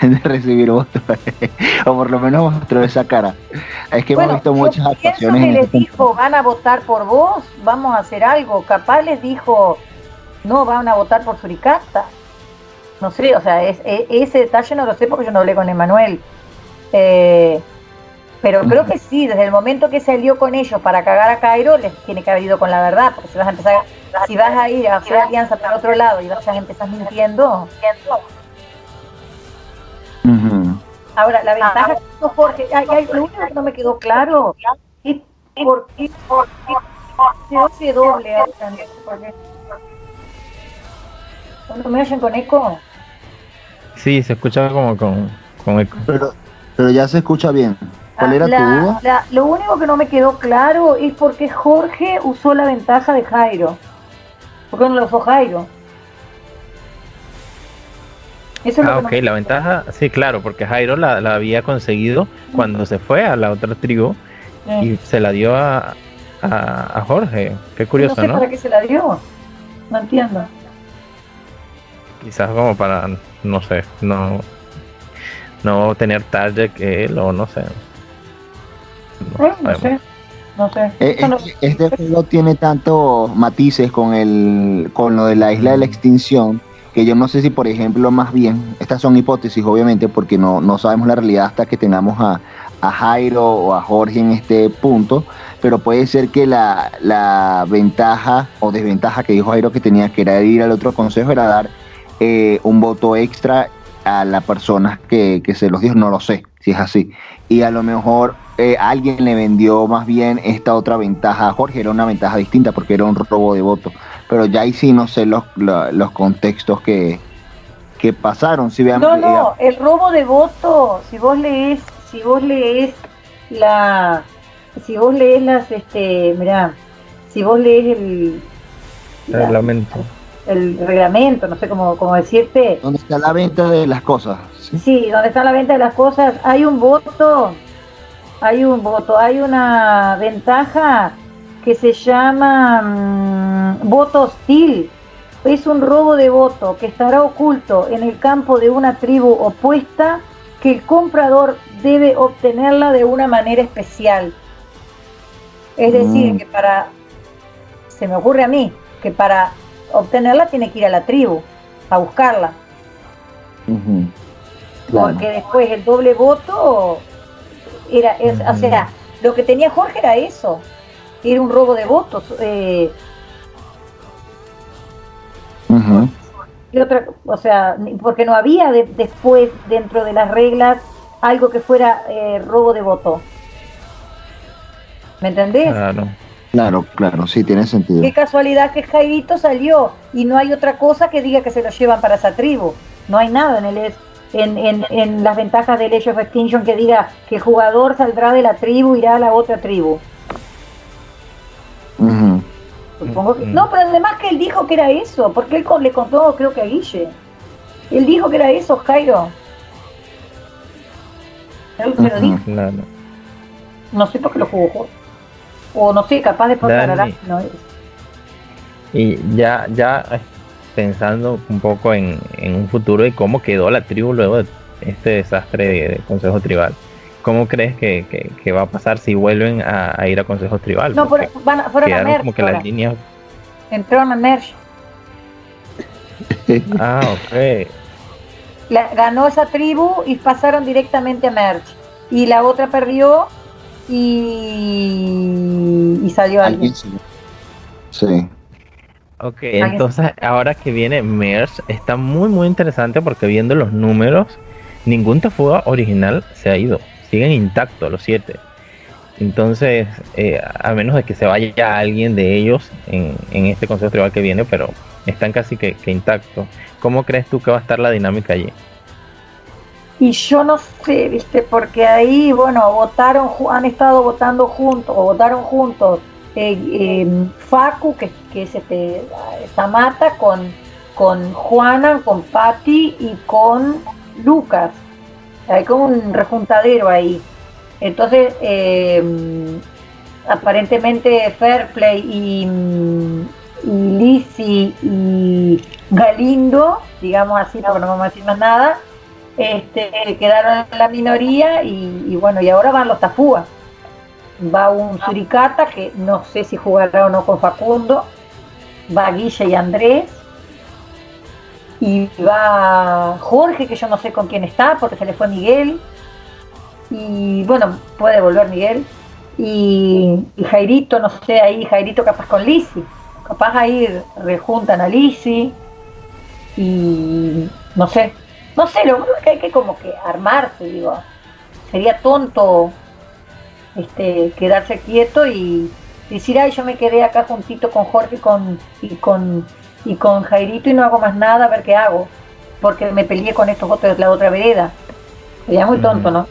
de recibir votos. o por lo menos mostró esa cara. Es que hemos visto muchas actuaciones que en les este dijo, van a votar por vos, vamos a hacer algo. Capaz les dijo, no, van a votar por Suricata. No sé, o sea, es- e- ese detalle no lo sé porque yo no hablé con Emanuel. Eh, pero creo que sí, desde el momento que salió con ellos para cagar a Cairo, les tiene que haber ido con la verdad, porque si vas a empezar, si vas a ir a hacer alianza para otro lado y vas a empezar mintiendo, Ahora, la ventaja que tuvo Jorge, hay, hay- lo único que no me quedó claro es por qué se oye doble ahora, no sé por qué. ¿Cuándo me oyen con eco? Sí, se escucha como con, con eco. Pero, pero ya se escucha bien. ¿Cuál Ah, era la- tu duda? la- lo único que no me quedó claro es por qué Jorge usó la ventaja de Jairo. ¿Por qué no lo usó Jairo? Eso es Ah, lo que ok, no- la ventaja, sí, claro, porque Jairo la, la había conseguido cuando se fue a la otra tribu eh, y se la dio a, a, a Jorge. Qué no curioso, sé ¿no? para qué se la dio. No entiendo. Quizás como para, no sé, no, no tener target que él o no sé. No Eh, no sé. No sé. Eh, no- este, este juego tiene tantos matices con el con lo de la isla de la extinción que yo no sé si por ejemplo más bien estas son hipótesis obviamente porque no, no sabemos la realidad hasta que tengamos a, a Jairo o a Jorge en este punto pero puede ser que la, la ventaja o desventaja que dijo Jairo que tenía que era ir al otro consejo era dar eh, un voto extra a la persona que, que se los dio, no lo sé si es así. Y a lo mejor eh, alguien le vendió más bien esta otra ventaja a Jorge, era una ventaja distinta porque era un robo de voto. Pero ya ahí sí no sé los, lo- los contextos que, que pasaron. Si vean, No, no, el robo de voto, si vos lees, si vos lees la, si vos lees las, este, mirá, si vos lees el, reglamento. El reglamento, no sé cómo, cómo decirte. ¿Dónde está la venta de las cosas? Sí, sí donde está la venta de las cosas. Hay un voto, hay un voto, hay una ventaja que se llama mm, voto hostil. Es un robo de voto que estará oculto en el campo de una tribu opuesta que el comprador debe obtenerla de una manera especial. Es decir, mm. que para, se me ocurre a mí, que para obtenerla tiene que ir a la tribu, a buscarla. Porque después el doble voto era, es, o sea, lo que tenía Jorge era eso, era un robo de votos. Eh, otra, o sea, porque no había después dentro de las reglas algo que fuera eh, robo de voto. ¿Me entendés? Claro. Claro, claro, sí, tiene sentido. Qué casualidad que Jairito salió y no hay otra cosa que diga que se lo llevan para esa tribu. No hay nada en el en, en, en las ventajas del Age of Extinction que diga que el jugador saldrá de la tribu y irá a la otra tribu. Supongo que, no, pero además que él dijo que era eso, porque él le contó, creo que a Guille. Él dijo que era eso, Jairo. Él me lo dijo. No sé por qué lo jugó o no sé, capaz de pasar no Y ya, ya pensando un poco en, un futuro y cómo quedó la tribu luego de este desastre de, Consejo Tribal. ¿Cómo crees que, va a pasar si vuelven a, ir a Consejo Tribal? No, van a, fueron a merge como que las líneas... Entraron a Merge. ah, ok. ganó esa tribu y pasaron directamente a Merge. Y la otra perdió y, y salió alguien. Sí. Ok, entonces ahora que viene MERS está muy muy interesante porque viendo los números, ningún Tafuga original se ha ido, siguen intactos los siete. Entonces, eh, a menos de que se vaya alguien de ellos en, este consejo tribal que viene, pero están casi que, intactos. ¿Cómo crees tú que va a estar la dinámica allí? Y yo no sé, viste, porque ahí, bueno, votaron, han estado votando juntos, o votaron juntos eh, em, Facu, que, que es este, Tamata, con, con Juana, con Patti y con Lucas. Hay como un rejuntadero ahí. Entonces, em, aparentemente Fairplay y, y Lizzie y Galindo, digamos así, no, no vamos a decir más nada, este, quedaron en la minoría y, bueno, y ahora van los Tafúas. Va un Suricata que no sé si jugará o no con Facundo, va Guille y Andrés, y va Jorge, que yo no sé con quién está, porque se le fue Miguel, y bueno, puede volver Miguel, y, Jairito, no sé, ahí Jairito capaz con Lisi, capaz ahí rejuntan a Lisi, y no sé, no sé, lo que hay que como que armarse, digo. Sería tonto este quedarse quieto y decir, ay, yo me quedé acá juntito con Jorge con, y con y con Jairito y no hago más nada, a ver qué hago. Porque me peleé con estos otros de la otra vereda. Sería muy tonto, ¿no?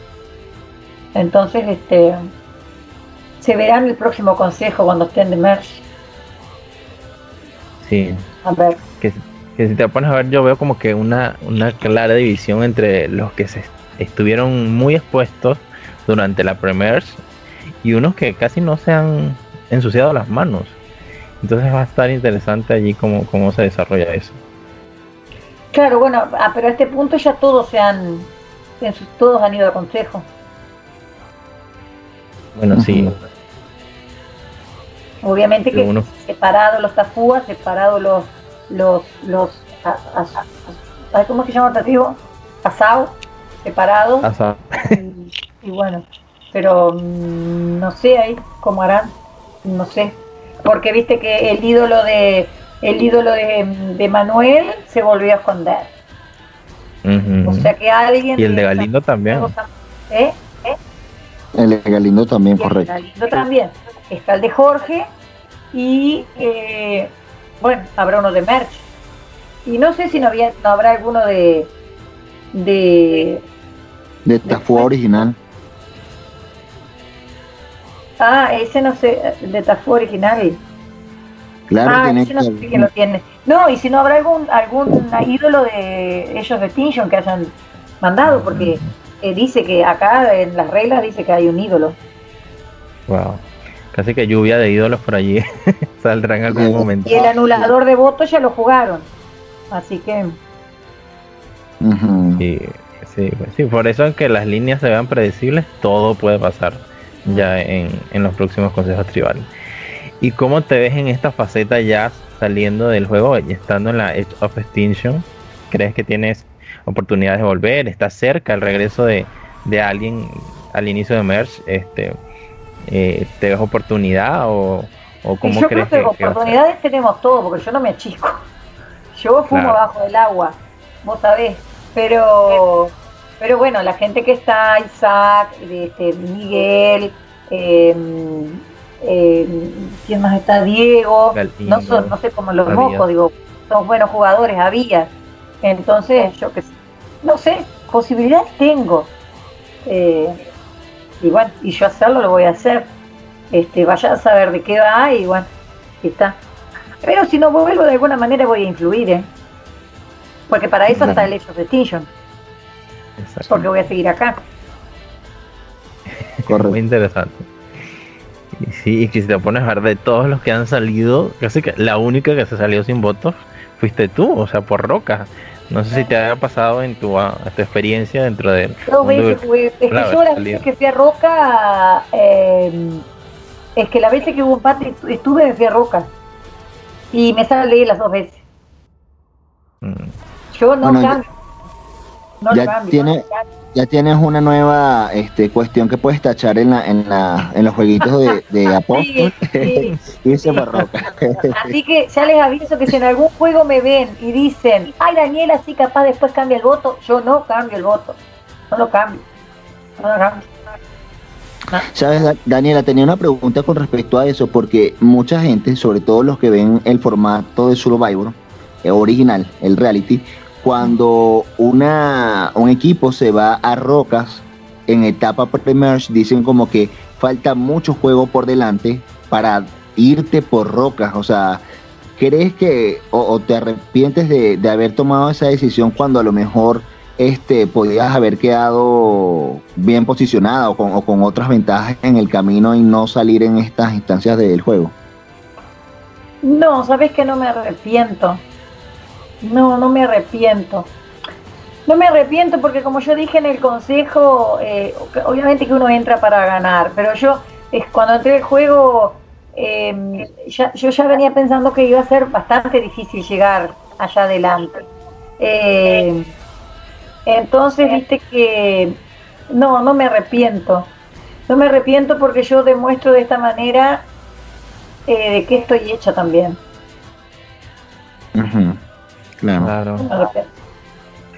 Entonces, este se verá en el próximo consejo cuando estén de merge. Sí. A ver. Que que si te pones a ver yo veo como que una, una clara división entre los que se estuvieron muy expuestos durante la Premiere y unos que casi no se han ensuciado las manos. Entonces va a estar interesante allí cómo, cómo se desarrolla eso. Claro, bueno, ah, pero a este punto ya todos se han, todos han ido a consejo. Bueno, sí. Obviamente que separados los tafúas, separados los los, los ¿cómo se llama el tribu? Asao, separados. Y, bueno, pero mm, no sé ahí cómo harán, no sé. Porque viste que el ídolo de el ídolo de, Manuel se volvió a esconder. O sea que alguien. Y el de Galindo también. ¿Eh? ¿Eh? El de Galindo también, correcto. El de Galindo también. Está el de Jorge y eh, bueno, habrá uno de merch. Y no sé si no, había, no habrá alguno de. de. de Tafua original. Ah, ese no sé, de Tafua original. Claro, ah, tiene yo no sé que- lo tiene. No, y si no habrá algún algún ídolo de ellos de Extinction que hayan mandado, porque eh, dice que acá en las reglas dice que hay un ídolo. Wow. Casi que lluvia de ídolos por allí saldrá en algún momento. Y el anulador de votos ya lo jugaron. Así que Ujú. Sí, sí, pues sí, por eso aunque las líneas se vean predecibles, todo puede pasar ya en, en los próximos consejos tribales. ¿Y cómo te ves en esta faceta ya saliendo del juego y estando en la Edge of Extinction? ¿Crees que tienes oportunidades de volver? ¿Estás cerca el regreso de, de alguien al inicio de Merge? Este, eh, ¿Te ves oportunidad o, o y cómo yo crees creo que, oportunidades tenemos todo, porque yo no me achico. Yo fumo Claro. bajo del agua, vos sabés. Pero pero bueno, la gente que está, Isaac, este, Miguel, eh, eh, ¿quién más está? Diego, no son, no sé cómo los Abías. mocos, digo, son buenos jugadores, había. Entonces, yo que sé, no sé, posibilidades tengo. Eh, y bueno, y yo hacerlo lo voy a hacer. Este, vaya a saber de qué va y bueno, está. Pero si no vuelvo de alguna manera voy a influir, ¿eh? Porque para eso está el Age of Extinction. Porque voy a seguir acá. Muy Correcto. interesante. Y sí, y que si te pones a ver de todos los que han salido, casi que la única que se salió sin votos fuiste tú, o sea, por Roca. No sé si te haya pasado en tu, ah, tu experiencia dentro de Dos mundo veces virtual. jugué. Es que yo las veces que fui a Roca, eh, es que la vez que hubo empate estuve fui a Roca. Y me salí las dos veces. Mm, Yo no Bueno, cambio. No ya cambio. tiene- no cambio. Ya tienes una nueva este, cuestión que puedes tachar en, la, en, la, en los jueguitos de, de Apóstol. Sí, sí. Así que ya les aviso que si en algún juego me ven y dicen, ay Daniela, sí capaz después cambia el voto, yo no cambio el voto. No lo cambio. No lo cambio. Sabes, Da- Daniela, tenía una pregunta con respecto a eso, porque mucha gente, sobre todo los que ven el formato de Survivor eh, original, el reality, cuando una, un equipo se va a rocas en etapa pre-merge, dicen como que falta mucho juego por delante para irte por rocas. O sea, ¿crees que o, te arrepientes de, de haber tomado esa decisión cuando a lo mejor este podías haber quedado bien posicionada o con, con otras ventajas en el camino y no salir en estas instancias del juego? No, sabes que no me arrepiento. No, no me arrepiento. No me arrepiento porque como yo dije en el consejo, eh, obviamente que uno entra para ganar, pero yo es cuando entré al juego, eh, ya- yo ya venía pensando que iba a ser bastante difícil llegar allá adelante. Eh, entonces, viste que no, no me arrepiento. No me arrepiento porque yo demuestro de esta manera eh, de qué estoy hecha también. Claro.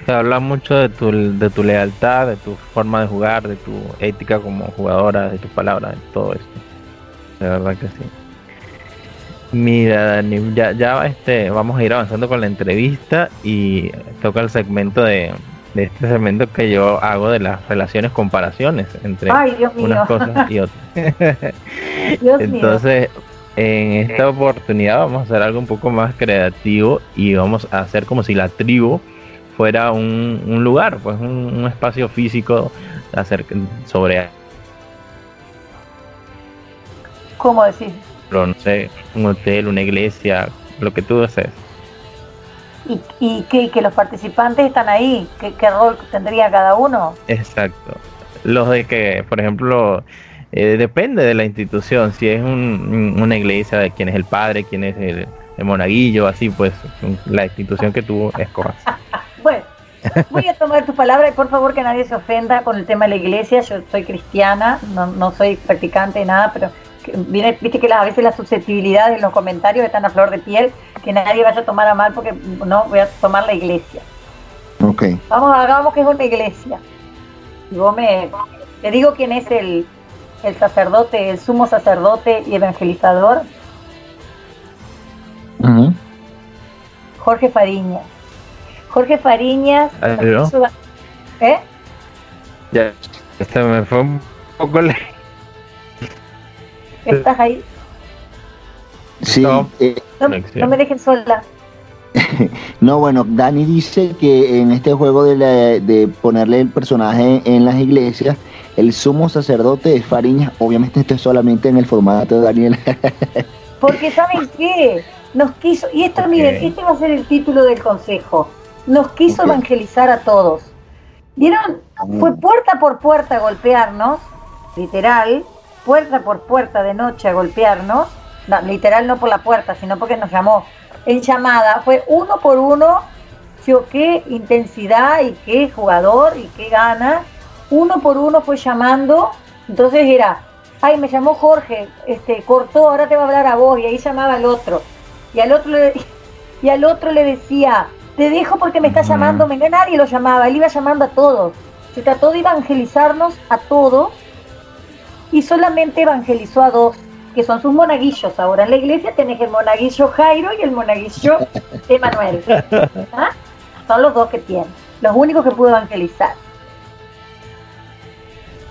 Se habla mucho de tu, de tu lealtad, de tu forma de jugar, de tu ética como jugadora, de tus palabras, de todo esto. De verdad que sí. Mira, Dani, ya, ya este, vamos a ir avanzando con la entrevista y toca el segmento de, de este segmento que yo hago de las relaciones comparaciones entre Ay, unas cosas y otras. Dios mío. En esta oportunidad vamos a hacer algo un poco más creativo y vamos a hacer como si la tribu fuera un, un lugar, pues un, un espacio físico acerca, sobre, ¿Cómo decir? no sé, un hotel, una iglesia, lo que tú desees. ¿Y? ¿Que los participantes están ahí? ¿Qué, qué rol tendría cada uno? Exacto. Los de que, por ejemplo, eh, depende de la institución, si es un- un- una iglesia de quién es el padre, quién es el, el monaguillo, así pues la institución que tú escojas. Bueno, voy a tomar tu palabra y por favor que nadie se ofenda con el tema de la iglesia. Yo soy cristiana, no, no soy practicante de nada, pero viene, viste que las- a veces las susceptibilidades en los comentarios están a flor de piel, que nadie vaya a tomar a mal porque no voy a tomar la iglesia. Ok. Vamos, hagamos que es una iglesia. Y vos me, te digo quién es el, el sacerdote, el sumo sacerdote y evangelizador, Ujú. Jorge Fariñas. Jorge Fariñas. ¿Aló? ¿Eh? Ya, este me fue un poco le- ¿Estás ahí? Sí, No. eh, No, no me dejen sola. no, bueno, Dani dice que en este juego de, la- de ponerle el personaje en las iglesias, el sumo sacerdote es Fariñas. Obviamente esto es solamente en el formato de Daniel. Porque ¿saben qué? Nos quiso, y esto Ok. miren, este va a ser el título del consejo. Nos quiso evangelizar a todos. ¿Vieron? Fue puerta por puerta a golpearnos, literal, puerta por puerta de noche a golpearnos. No, literal no por la puerta, sino porque nos llamó en llamada. Fue uno por uno, yo qué intensidad y qué jugador y qué gana. Uno por uno fue llamando. Entonces era, ay, me llamó Jorge, este, cortó, ahora te va a hablar a vos, y ahí llamaba al otro. Y al otro le, y al otro le decía, te dejo porque me está llamando, venga, nadie lo llamaba, él iba llamando a todos. Se trató de evangelizarnos a todos y solamente evangelizó a dos, que son sus monaguillos. Ahora en la iglesia tenés el monaguillo Jairo y el monaguillo Emanuel. ¿Ah? Son los dos que tienen, los únicos que pudo evangelizar.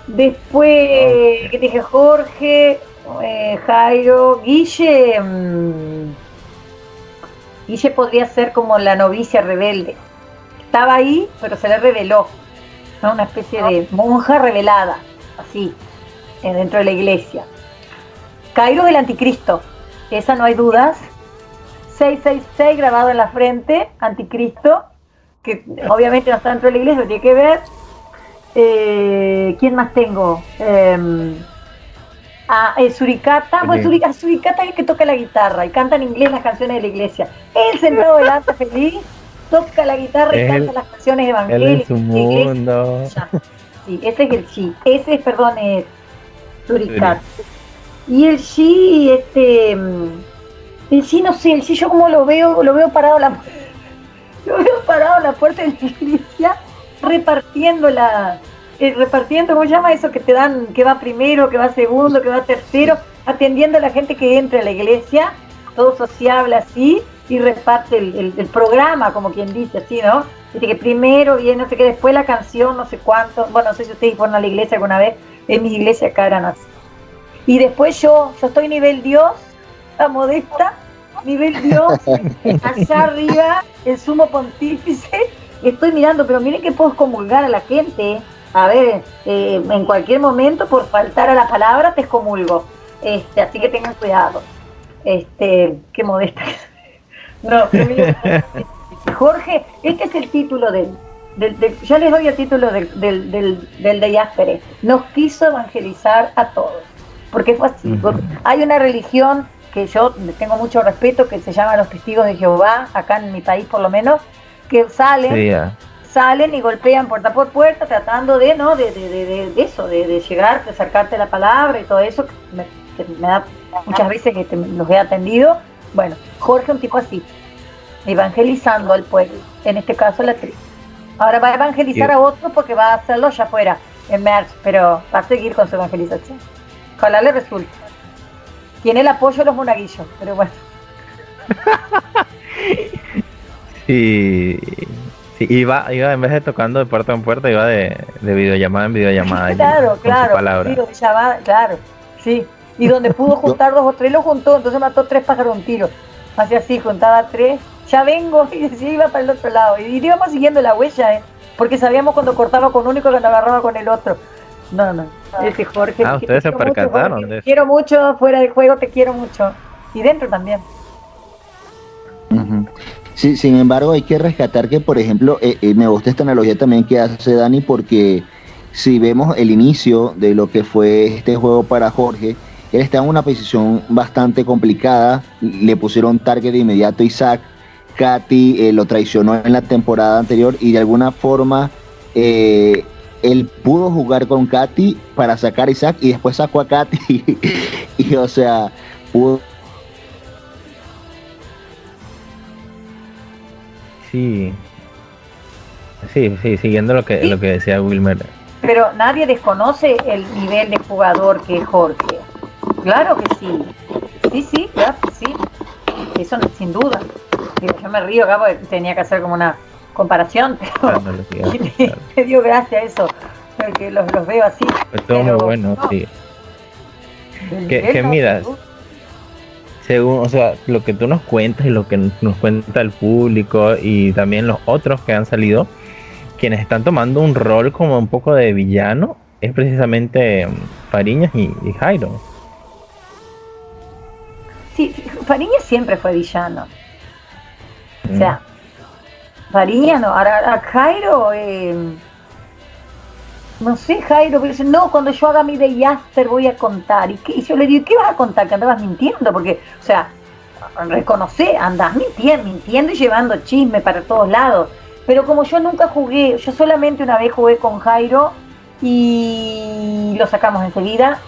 Después, que dije Jorge, eh, Jairo, Guille. mm, Guille podría ser como la novicia rebelde. Estaba ahí, pero se le reveló. ¿no? Una especie de monja revelada, así, eh, dentro de la iglesia. Cairo es el anticristo, esa no hay dudas. 666 grabado en la frente, anticristo, que obviamente no está dentro de la iglesia, tiene que ver. Eh, ¿Quién más tengo? Eh, ah, el Suricata. Bueno, Suricata es el que toca la guitarra y canta en inglés las canciones de la iglesia. Él sentado delante feliz, toca la guitarra y Él- canta las canciones Él en evangélicas. su mundo. Sí, ese es el Shi. Ese es, perdón, es Suricat. Y el Shi, este. El Shi, no sé, el Shi yo como lo veo, lo veo parado a la lo veo parado la puerta de la iglesia, repartiendo la. eh, repartiendo, ¿cómo se llama eso? Que te dan, que va primero, que va segundo, que va tercero, atendiendo a la gente que entra a la iglesia, todo sociable así, y reparte el, el- el programa, como quien dice, así, ¿no? Dice que primero viene, no sé qué, después la canción, no sé cuánto. Bueno, no sé si ustedes fueron a la iglesia alguna vez, en mi iglesia acá eran así. Y después yo, yo estoy nivel Dios, la modesta, nivel Dios, allá arriba, el sumo pontífice, estoy mirando, pero miren que puedo excomulgar a la gente. A ver, eh, en cualquier momento, por faltar a la palabra, te excomulgo. Este, así que tengan cuidado. Este, qué modesta. No, pero miren, Jorge, este es el título del, del- del- ya les doy el título del, del, del, del de Jáspere. Nos quiso evangelizar a todos. Porque fue así. Hay una religión que yo tengo mucho respeto, que se llama los testigos de Jehová, acá en mi país por lo menos, que salen, Sí, salen y golpean puerta por puerta tratando de, ¿no? De, de, de, eso, de, de llegar, de acercarte a la palabra y todo eso, que me, que me da muchas veces que te- los he atendido. Bueno, Jorge un tipo así, evangelizando al pueblo, en este caso la tribu. Ahora va a evangelizar a otros porque va a hacerlo ya afuera, en marzo, pero va a seguir con su evangelización. Ojalá le resulte. Tiene el apoyo de los monaguillos, pero bueno. Sí, sí, iba, iba en vez de tocando de puerta en puerta, iba de, de videollamada en videollamada. y claro, su claro. llamaba- claro, sí. Y donde pudo juntar dos o tres, lo juntó, entonces mató tres pájaros de un tiro. Hacía así, juntaba tres, ya vengo, y decía, iba para el otro lado. Y íbamos siguiendo la huella, ¿eh? porque sabíamos cuando cortaba con uno y cuando agarraba con el otro. No, no, ese Jorge. Ah, que ustedes te se quiero mucho, percataron Jorge, de Te quiero mucho, fuera del juego te quiero mucho. Y dentro también. Sí, sin embargo, hay que rescatar que, por ejemplo, eh, eh, me gusta esta analogía también que hace Dani, porque si vemos el inicio de lo que fue este juego para Jorge, él está en una posición bastante complicada, le pusieron target de inmediato a Isaac, Katy eh, lo traicionó en la temporada anterior y de alguna forma él pudo jugar con Katy para sacar a Isaac y después sacó a Katy. Y o sea, pudo Sí. Sí, sí, siguiendo lo que, Sí. lo que decía Wilmer. Pero nadie desconoce el nivel de jugador que es Jorge. Claro que sí. Sí, sí, claro que sí. Eso sin duda. Digo, yo me río porque tenía que hacer como una comparación, pero me, claro. dio gracia eso, porque los, los veo así. Pues todo Pero, muy bueno, no. sí. Que- que duda. Según, o sea, lo que tú nos cuentas y lo que nos cuenta el público y también los otros que han salido, quienes están tomando un rol como un poco de villano, es precisamente mm, Fariñas y, Jairo. Sí, Fariñas siempre fue villano. O sea, mm. Fariñas no, ahora Jairo... Eh, no sé, Jairo, pero dice, no, cuando yo haga mi de Yaster voy a contar. ¿Y, yo le digo, ¿qué vas a contar? Que andabas mintiendo, porque, o sea, reconoce, andás mintiendo, mintiendo y llevando chisme para todos lados. Pero como yo nunca jugué, yo solamente una vez jugué con Jairo y lo sacamos enseguida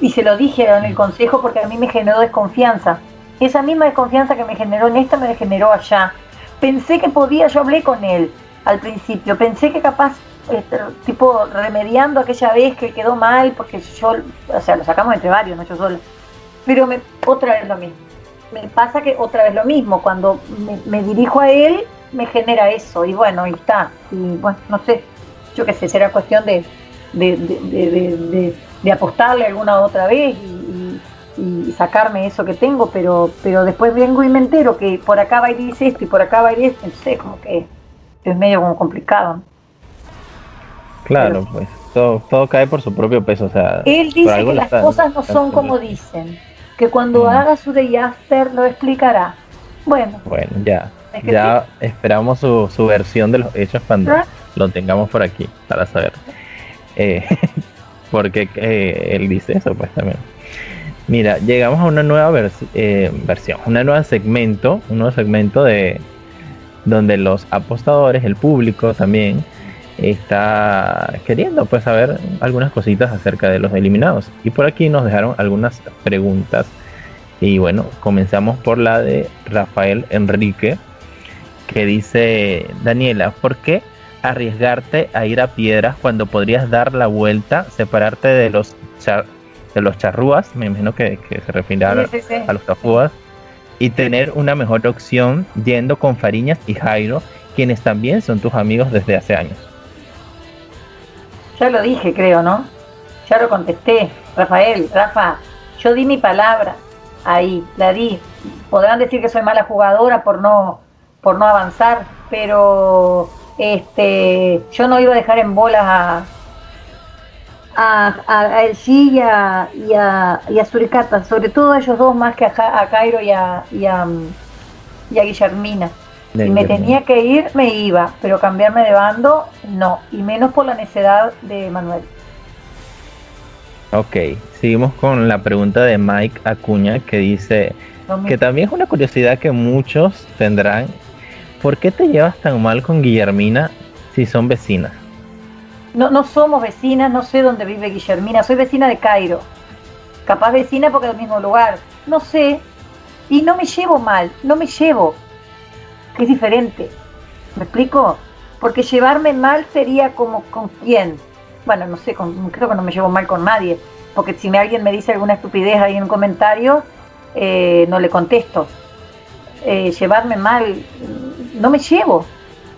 y se lo dije en el consejo porque a mí me generó desconfianza. Esa misma desconfianza que me generó en esta me generó allá. Pensé que podía, yo hablé con él al principio, pensé que capaz este, tipo remediando aquella vez que quedó mal, porque yo, o sea, lo sacamos entre varios, no yo solo. Pero me, otra vez lo mismo. Me pasa que otra vez lo mismo, cuando me, dirijo a él, me genera eso, y bueno, y está. Y bueno, no sé, yo qué sé, será cuestión de, de, de, apostarle alguna otra vez y, y, sacarme eso que tengo, pero, pero después vengo y me entero que por acá va a ir esto y por acá va a ir esto, no sé, como que es medio como complicado. Claro, pues todo, todo cae por su propio peso. O sea, él dice que las cosas no son como dicen, que cuando haga su day after lo explicará. Bueno, bueno ya, ya esperamos su, su, versión de los hechos cuando ¿Ah? lo tengamos por aquí para saber. Eh, porque eh, él dice eso, pues también. Mira, llegamos a una nueva eh, versión, una nueva segmento, un nuevo segmento de donde los apostadores, el público también, está queriendo pues saber algunas cositas acerca de los eliminados. Y por aquí nos dejaron algunas preguntas. Y bueno, comenzamos por la de Rafael Enrique, que dice, Daniela, ¿por qué arriesgarte a ir a piedras cuando podrías dar la vuelta, separarte de los, de los charrúas, me imagino que, se refiere a, a los charrúas, y tener una mejor opción yendo con Fariñas y Jairo, quienes también son tus amigos desde hace años? Ya lo dije, creo, ¿no? Ya lo contesté. Rafael, Rafa, yo di mi palabra ahí, la di. Podrán decir que soy mala jugadora por no, por no avanzar, pero este, yo no iba a dejar en bolas a, a, a, y a, y, a, Suricata, sobre todo a ellos dos más que a, a Cairo y a, y a Guillermina. Si me tenía que ir, me iba, pero cambiarme de bando, no, y menos por la necedad de Manuel. Ok, seguimos con la pregunta de Mike Acuña que dice que también es una curiosidad que muchos tendrán. ¿Por qué te llevas tan mal con Guillermina si son vecinas? No, no somos vecinas, no sé dónde vive Guillermina, soy vecina de Cairo. Capaz vecina porque es el mismo lugar, no sé. Y no me llevo mal, no me llevo es diferente. ¿Me explico? Porque llevarme mal sería como con quién. Bueno, no sé, creo que no me llevo mal con nadie. Porque si alguien me dice alguna estupidez ahí en un comentario, eh, no le contesto. Eh, llevarme mal, no me llevo,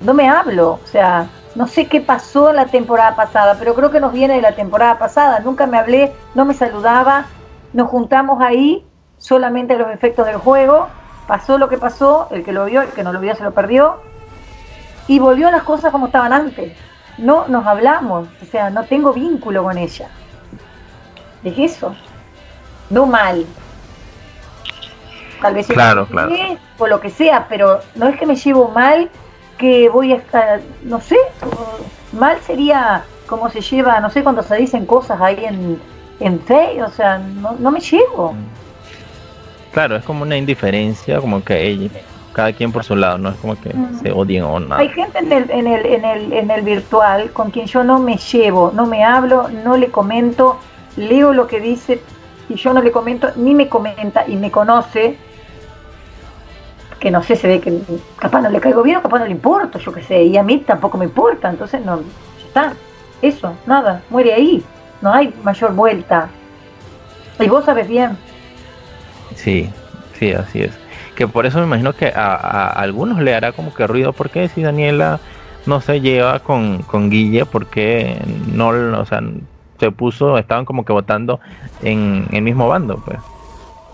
no me hablo. O sea, no sé qué pasó en la temporada pasada, pero creo que nos viene de la temporada pasada. Nunca me hablé, no me saludaba. Nos juntamos ahí solamente los efectos del juego pasó lo que pasó, el que lo vio, el que no lo vio se lo perdió, y volvió a las cosas como estaban antes. No nos hablamos, o sea, no tengo vínculo con ella. Es eso. No mal. Tal vez claro, claro. o lo que sea, pero no es que me llevo mal, que voy a estar, no sé, mal sería como se lleva, no sé, cuando se dicen cosas ahí en, en fe, o sea, no, no me llevo. Mm. Claro, es como una indiferencia, como que ella, cada quien por su lado, no es como que se odien o nada. Hay gente en el, en, el, en, el, en el virtual con quien yo no me llevo, no me hablo, no le comento, leo lo que dice y yo no le comento, ni me comenta y me conoce, que no sé, se ve que capaz no le caigo bien o capaz no le importa, yo qué sé, y a mí tampoco me importa, entonces no, ya está, eso, nada, muere ahí, no hay mayor vuelta. Y vos sabes bien. Sí, sí, así es. Que por eso me imagino que a, algunos le hará como que ruido. porque si Daniela no se lleva con, con Guille? porque no, o sea, se puso, estaban como que votando en el mismo bando, pues?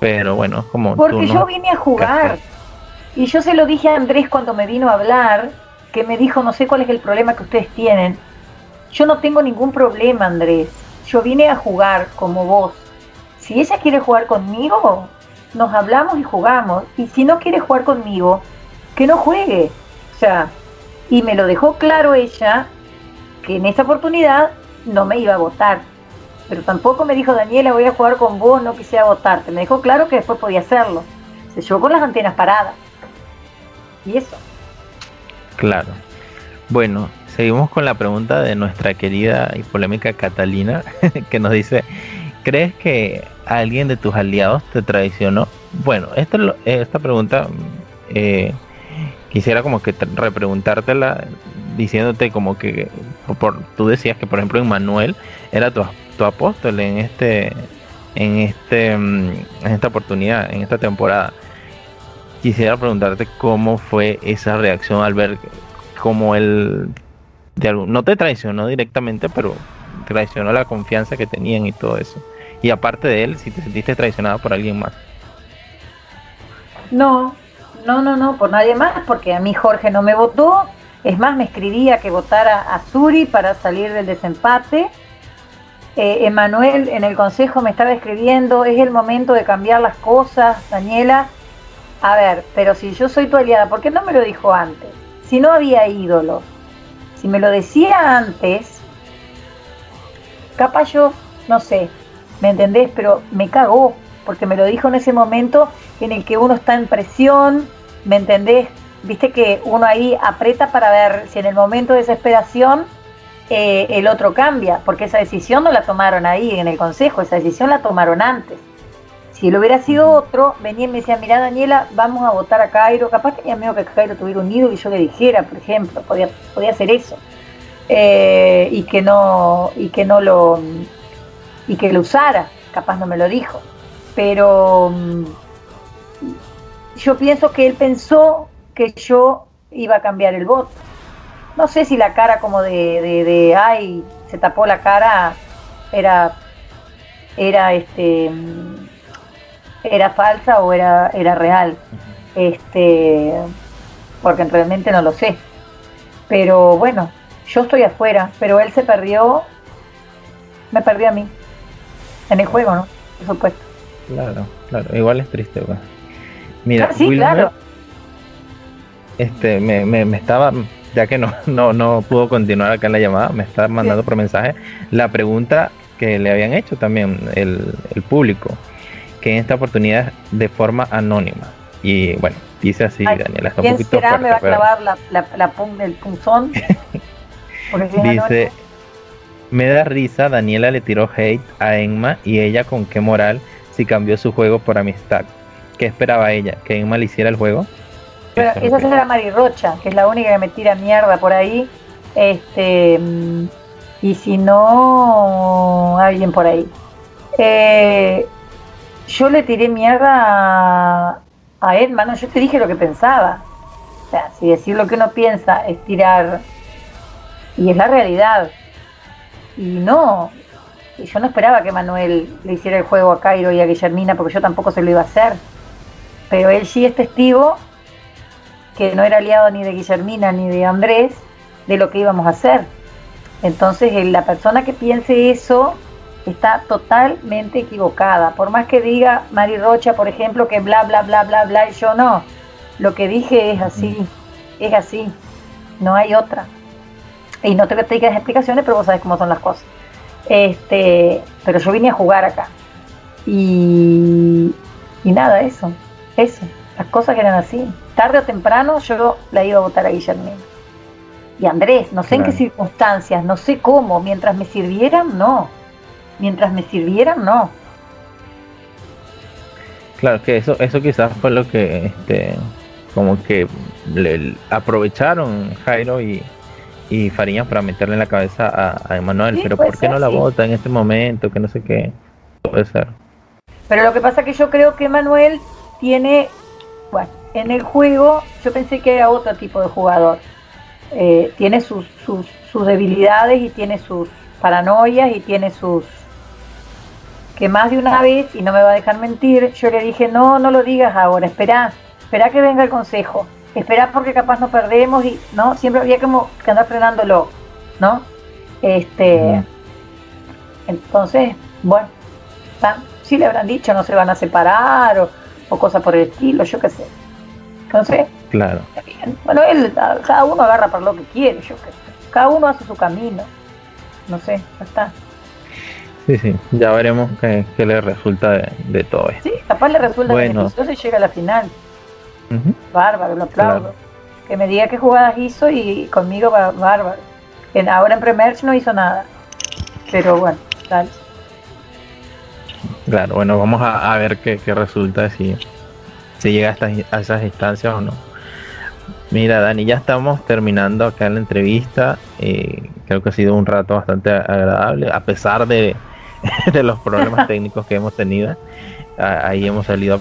Pero bueno, como... Porque yo vine a jugar. Y yo se lo dije a Andrés cuando me vino a hablar, que me dijo, no sé cuál es el problema que ustedes tienen. Yo no tengo ningún problema, Andrés. Yo vine a jugar como vos. Si ella quiere jugar conmigo, nos hablamos y jugamos. Y si no quiere jugar conmigo, que no juegue. O sea, y me lo dejó claro ella, que en esta oportunidad no me iba a votar. Pero tampoco me dijo, Daniela, voy a jugar con vos, no quisiera votarte. Me dejó claro que después podía hacerlo. Se llevó con las antenas paradas. Y eso. Claro. Bueno, seguimos con la pregunta de nuestra querida y polémica Catalina, que nos dice, ¿crees que alguien de tus aliados te traicionó? Bueno, esta, esta pregunta eh, quisiera como que repreguntártela diciéndote como que por, tú decías que por ejemplo Manuel era tu, tu apóstol en este en este mm, en esta oportunidad en esta temporada quisiera preguntarte cómo fue esa reacción al ver cómo él de no te traicionó directamente pero traicionó la confianza que tenían y todo eso y aparte de él si te sentiste traicionada por alguien más no no no no por nadie más porque a mí Jorge no me votó es más, me escribía que votara a Suri para salir del desempate. Eh, Emanuel en el consejo me estaba escribiendo, es el momento de cambiar las cosas, Daniela. A ver, pero si yo soy tu aliada, ¿por qué no me lo dijo antes? Si no había ídolos, si me lo decía antes, capaz yo, no sé, ¿me entendés? Pero me cagó, porque me lo dijo en ese momento en el que uno está en presión, ¿me entendés? viste que uno ahí aprieta para ver si en el momento de desesperación eh, el otro cambia, porque esa decisión no la tomaron ahí en el consejo, esa decisión la tomaron antes. Si lo hubiera sido otro, venía y me decía, mira Daniela, vamos a votar a Cairo, capaz tenía miedo que Cairo tuviera unido y yo le dijera, por ejemplo, podía, podía hacer eso. Eh, y que no, y que no lo y que lo usara, capaz no me lo dijo. Pero mm, yo pienso que él pensó que yo iba a cambiar el voto. No sé si la cara como de, de, ay, se tapó la cara, era, era este, era falsa o era, era real. Este, porque realmente no lo sé. Pero bueno, yo estoy afuera, pero él se perdió, me perdió a mí, en el juego, ¿no? Por supuesto. Claro, claro, igual es triste, Mira, ah, sí, claro este, me, me, estaba, ya que no, no, no pudo continuar acá en la llamada, me está mandando por mensaje la pregunta que le habían hecho también el, público, que en esta oportunidad de forma anónima. Y bueno, dice así, Daniela, está un poquito será? me va a clavar la, la, el punzón. dice, me da risa, Daniela le tiró hate a Emma y ella con qué moral si cambió su juego por amistad. ¿Qué esperaba ella? ¿Que Emma le hiciera el juego? Pero esa será Mari Rocha, que es la única que me tira mierda por ahí. Este, y si no, alguien por ahí. Eh, yo le tiré mierda a, a Edma, no, yo te dije lo que pensaba. O sea, si decir lo que uno piensa es tirar, y es la realidad. Y no, yo no esperaba que Manuel le hiciera el juego a Cairo y a Guillermina, porque yo tampoco se lo iba a hacer. Pero él sí es testigo que no era aliado ni de Guillermina ni de Andrés, de lo que íbamos a hacer. Entonces, la persona que piense eso está totalmente equivocada. Por más que diga Mari Rocha, por ejemplo, que bla, bla, bla, bla, bla, y yo no. Lo que dije es así, es así. No hay otra. Y no te que explicaciones, pero vos sabes cómo son las cosas. Este, pero yo vine a jugar acá. Y, y nada, eso, eso. Las cosas eran así tarde o temprano yo la iba a votar a Guillermina. Y Andrés, no sé en qué circunstancias, no sé cómo, mientras me sirvieran, no. Mientras me sirvieran, no. Claro, que eso, eso quizás fue lo que, este, como que le, aprovecharon Jairo y, y Fariñas para meterle en la cabeza a, a Emanuel, pero ¿por qué no la vota en este momento? Que no sé qué, puede ser. Pero lo que pasa es que yo creo que Emanuel tiene, bueno, en el juego yo pensé que era otro tipo de jugador. Eh, tiene sus, sus, debilidades y tiene sus paranoias y tiene sus que más de una vez, y no me va a dejar mentir, yo le dije, no, no lo digas ahora, espera, espera que venga el consejo, espera porque capaz no perdemos y no, siempre había como que andar frenándolo, ¿no? Este, entonces, bueno, si le habrán dicho no se van a separar o, o cosas por el estilo, yo qué sé. Entonces, claro. Bueno, él, cada uno agarra para lo que quiere, yo qué sé. Cada uno hace su camino. No sé, ya está. Sí, sí, ya veremos qué, le resulta de, todo esto. Sí, capaz le resulta bueno. y llega a la final. Bárbaro, lo aplaudo. Que me diga qué jugadas hizo y conmigo va bárbaro. En, ahora en Premerge no hizo nada. Pero bueno, tal. Claro, bueno, vamos a, ver qué, resulta si, si llega a, estas, a esas instancias o no. Mira, Dani, ya estamos terminando acá la entrevista. Eh, creo que ha sido un rato bastante agradable, a pesar de, de los problemas técnicos que hemos tenido. ahí hemos salido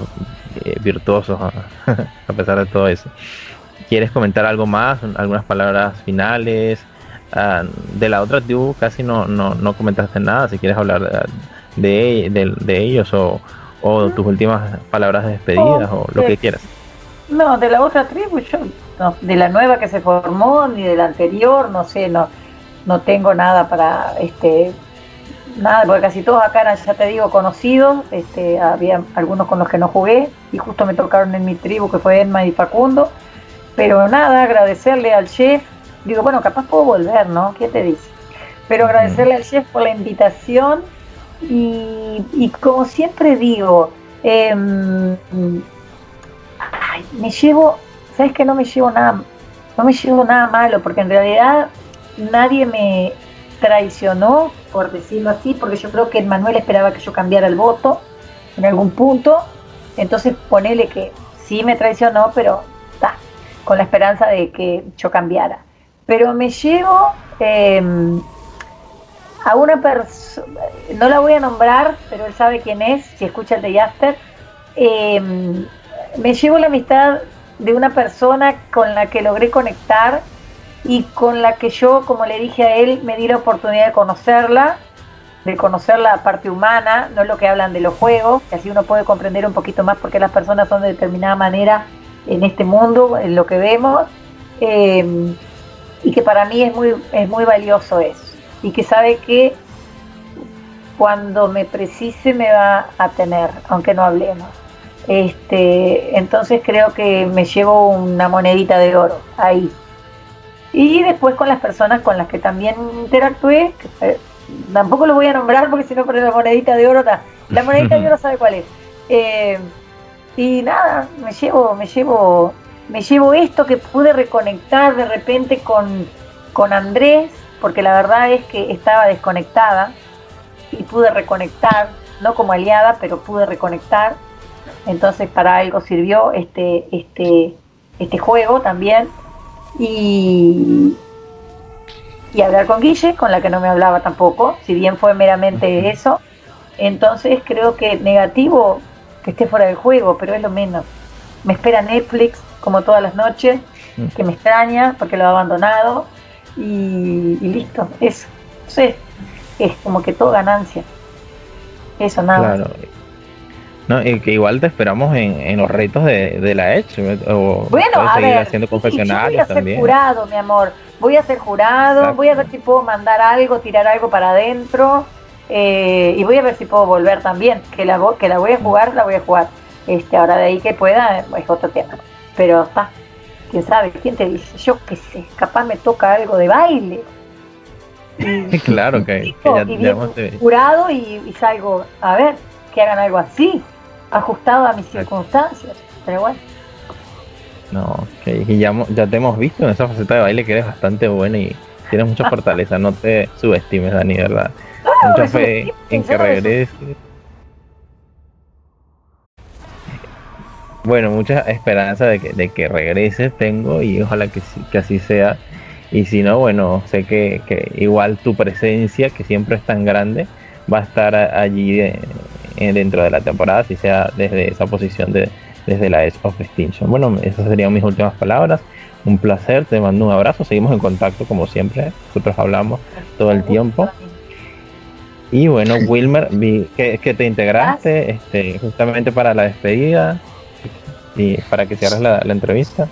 eh, virtuosos a pesar de todo eso. ¿Quieres comentar algo más? ¿Algunas palabras finales? Ah, de la otra tribu casi no, no, no comentaste nada. Si quieres hablar de, de, ellos o, o, tus últimas palabras de despedida o lo que quieras. No, de la otra tribu, yo, no, de la nueva que se formó, ni de la anterior, no sé, no, no tengo nada para este nada, porque casi todos acá eran, ya te digo, conocidos, este, había algunos con los que no jugué y justo me tocaron en mi tribu que fue Emma y Facundo, pero nada, agradecerle al chef, digo, bueno, capaz puedo volver, ¿no? ¿Qué te dice? Pero agradecerle al chef por la invitación y, como siempre digo, em, me llevo, ¿sabes que no me llevo nada? No me llevo nada malo, porque en realidad nadie me traicionó, por decirlo así, porque yo creo que Manuel esperaba que yo cambiara el voto en algún punto, entonces ponele que sí me traicionó, pero está, con la esperanza de que yo cambiara. Pero me llevo em, a una persona, no la voy a nombrar, pero él sabe quién es, si escucha el de Yaster, em, me llevo la amistad de una persona con la que logré conectar y con la que yo, como le dije a él, me di la oportunidad de conocerla, de conocer la parte humana, no es lo que hablan de los juegos, que así uno puede comprender un poquito más por qué las personas son de determinada manera en este mundo, en lo que vemos, em, y que para mí es muy, es muy valioso eso, y que sabe que cuando me precise me va a tener, aunque no hablemos. Este, entonces creo que me llevo una monedita de oro ahí, y después con las personas con las que también interactué, eh, tampoco lo voy a nombrar porque si no por la monedita de oro, la monedita de oro sabe cuál es. Eh, y nada, me llevo, me llevo, me llevo esto que pude reconectar de repente con, con Andrés, porque la verdad es que estaba desconectada y pude reconectar, no como aliada, pero pude reconectar. Entonces para algo sirvió este, este, este juego también y, y hablar con Guille, con la que no me hablaba tampoco, si bien fue meramente eso. Entonces creo que negativo que esté fuera del juego, pero es lo menos. Me espera Netflix como todas las noches, mm. que me extraña porque lo ha abandonado y, listo, eso. es como que todo ganancia. Eso, nada. Claro. No, y que igual te esperamos en, en los retos de, de la Edge. O bueno, a seguir ver, haciendo confesionarios voy a ser jurado, mi amor. Voy a ser jurado, voy a ver si puedo mandar algo, tirar algo para adentro. Eh, y voy a ver si puedo volver también. Que la, que la voy a jugar, la voy a jugar. Este, ahora de ahí que pueda, es otro tema. Pero está. ¿Quién sabe? ¿Quién te dice? Yo qué sé, capaz me toca algo de baile. claro que, ya, y jurado y, y salgo a ver que hagan algo así ajustado a mis circunstancias, pero bueno. No, y ya, ya te hemos visto en esa faceta de baile que eres bastante buena y tienes mucha fortaleza, no te subestimes, Dani, ¿verdad? mucha fe en que regreses. Bueno, mucha esperanza de que, de que regreses tengo y ojalá que, que así sea. Y si no, bueno, sé que, que, igual tu presencia, que siempre es tan grande, va a estar allí de, eh, dentro de la temporada, si sea desde esa posición de desde la Edge of Extinction. Bueno, esas serían mis últimas palabras. Un placer, te mando un abrazo, seguimos en contacto como siempre, nosotros hablamos todo el tiempo. Y bueno, Wilmer, vi que, que te integraste este, justamente para la despedida y para que cierres la, la entrevista.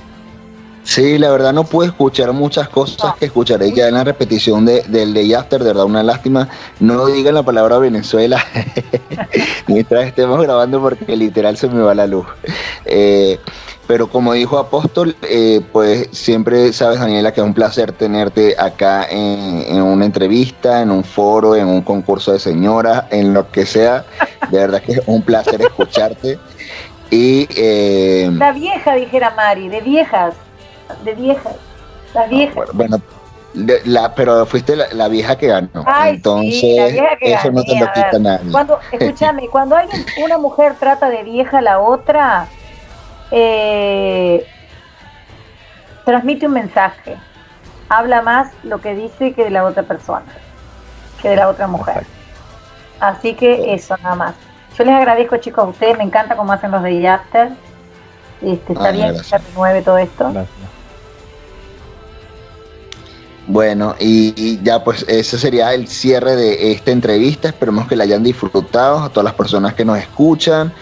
Sí, la verdad no pude escuchar muchas cosas que escucharé ya en la repetición de, del Day After, de verdad una lástima. No digan la palabra Venezuela mientras estemos grabando porque literal se me va la luz. Eh, pero como dijo Apóstol, eh, pues siempre sabes, Daniela, que es un placer tenerte acá en, en, una entrevista, en un foro, en un concurso de señoras, en lo que sea. De verdad que es un placer escucharte. Y, eh, la vieja, dijera Mari, de viejas de viejas, las viejas. Bueno, la, pero fuiste la, vieja que ganó. Entonces, eso no te lo quita nadie. Cuando, escúchame, cuando hay una mujer trata de vieja a la otra, eh, transmite un mensaje. Habla más lo que dice que de la otra persona, que de la otra mujer. Así que eso nada más. Yo les agradezco chicos a ustedes, me encanta cómo hacen los de After. Este, está bien que se renueve todo esto. Bueno, y, ya pues ese sería el cierre de esta entrevista. Esperemos que la hayan disfrutado a todas las personas que nos escuchan.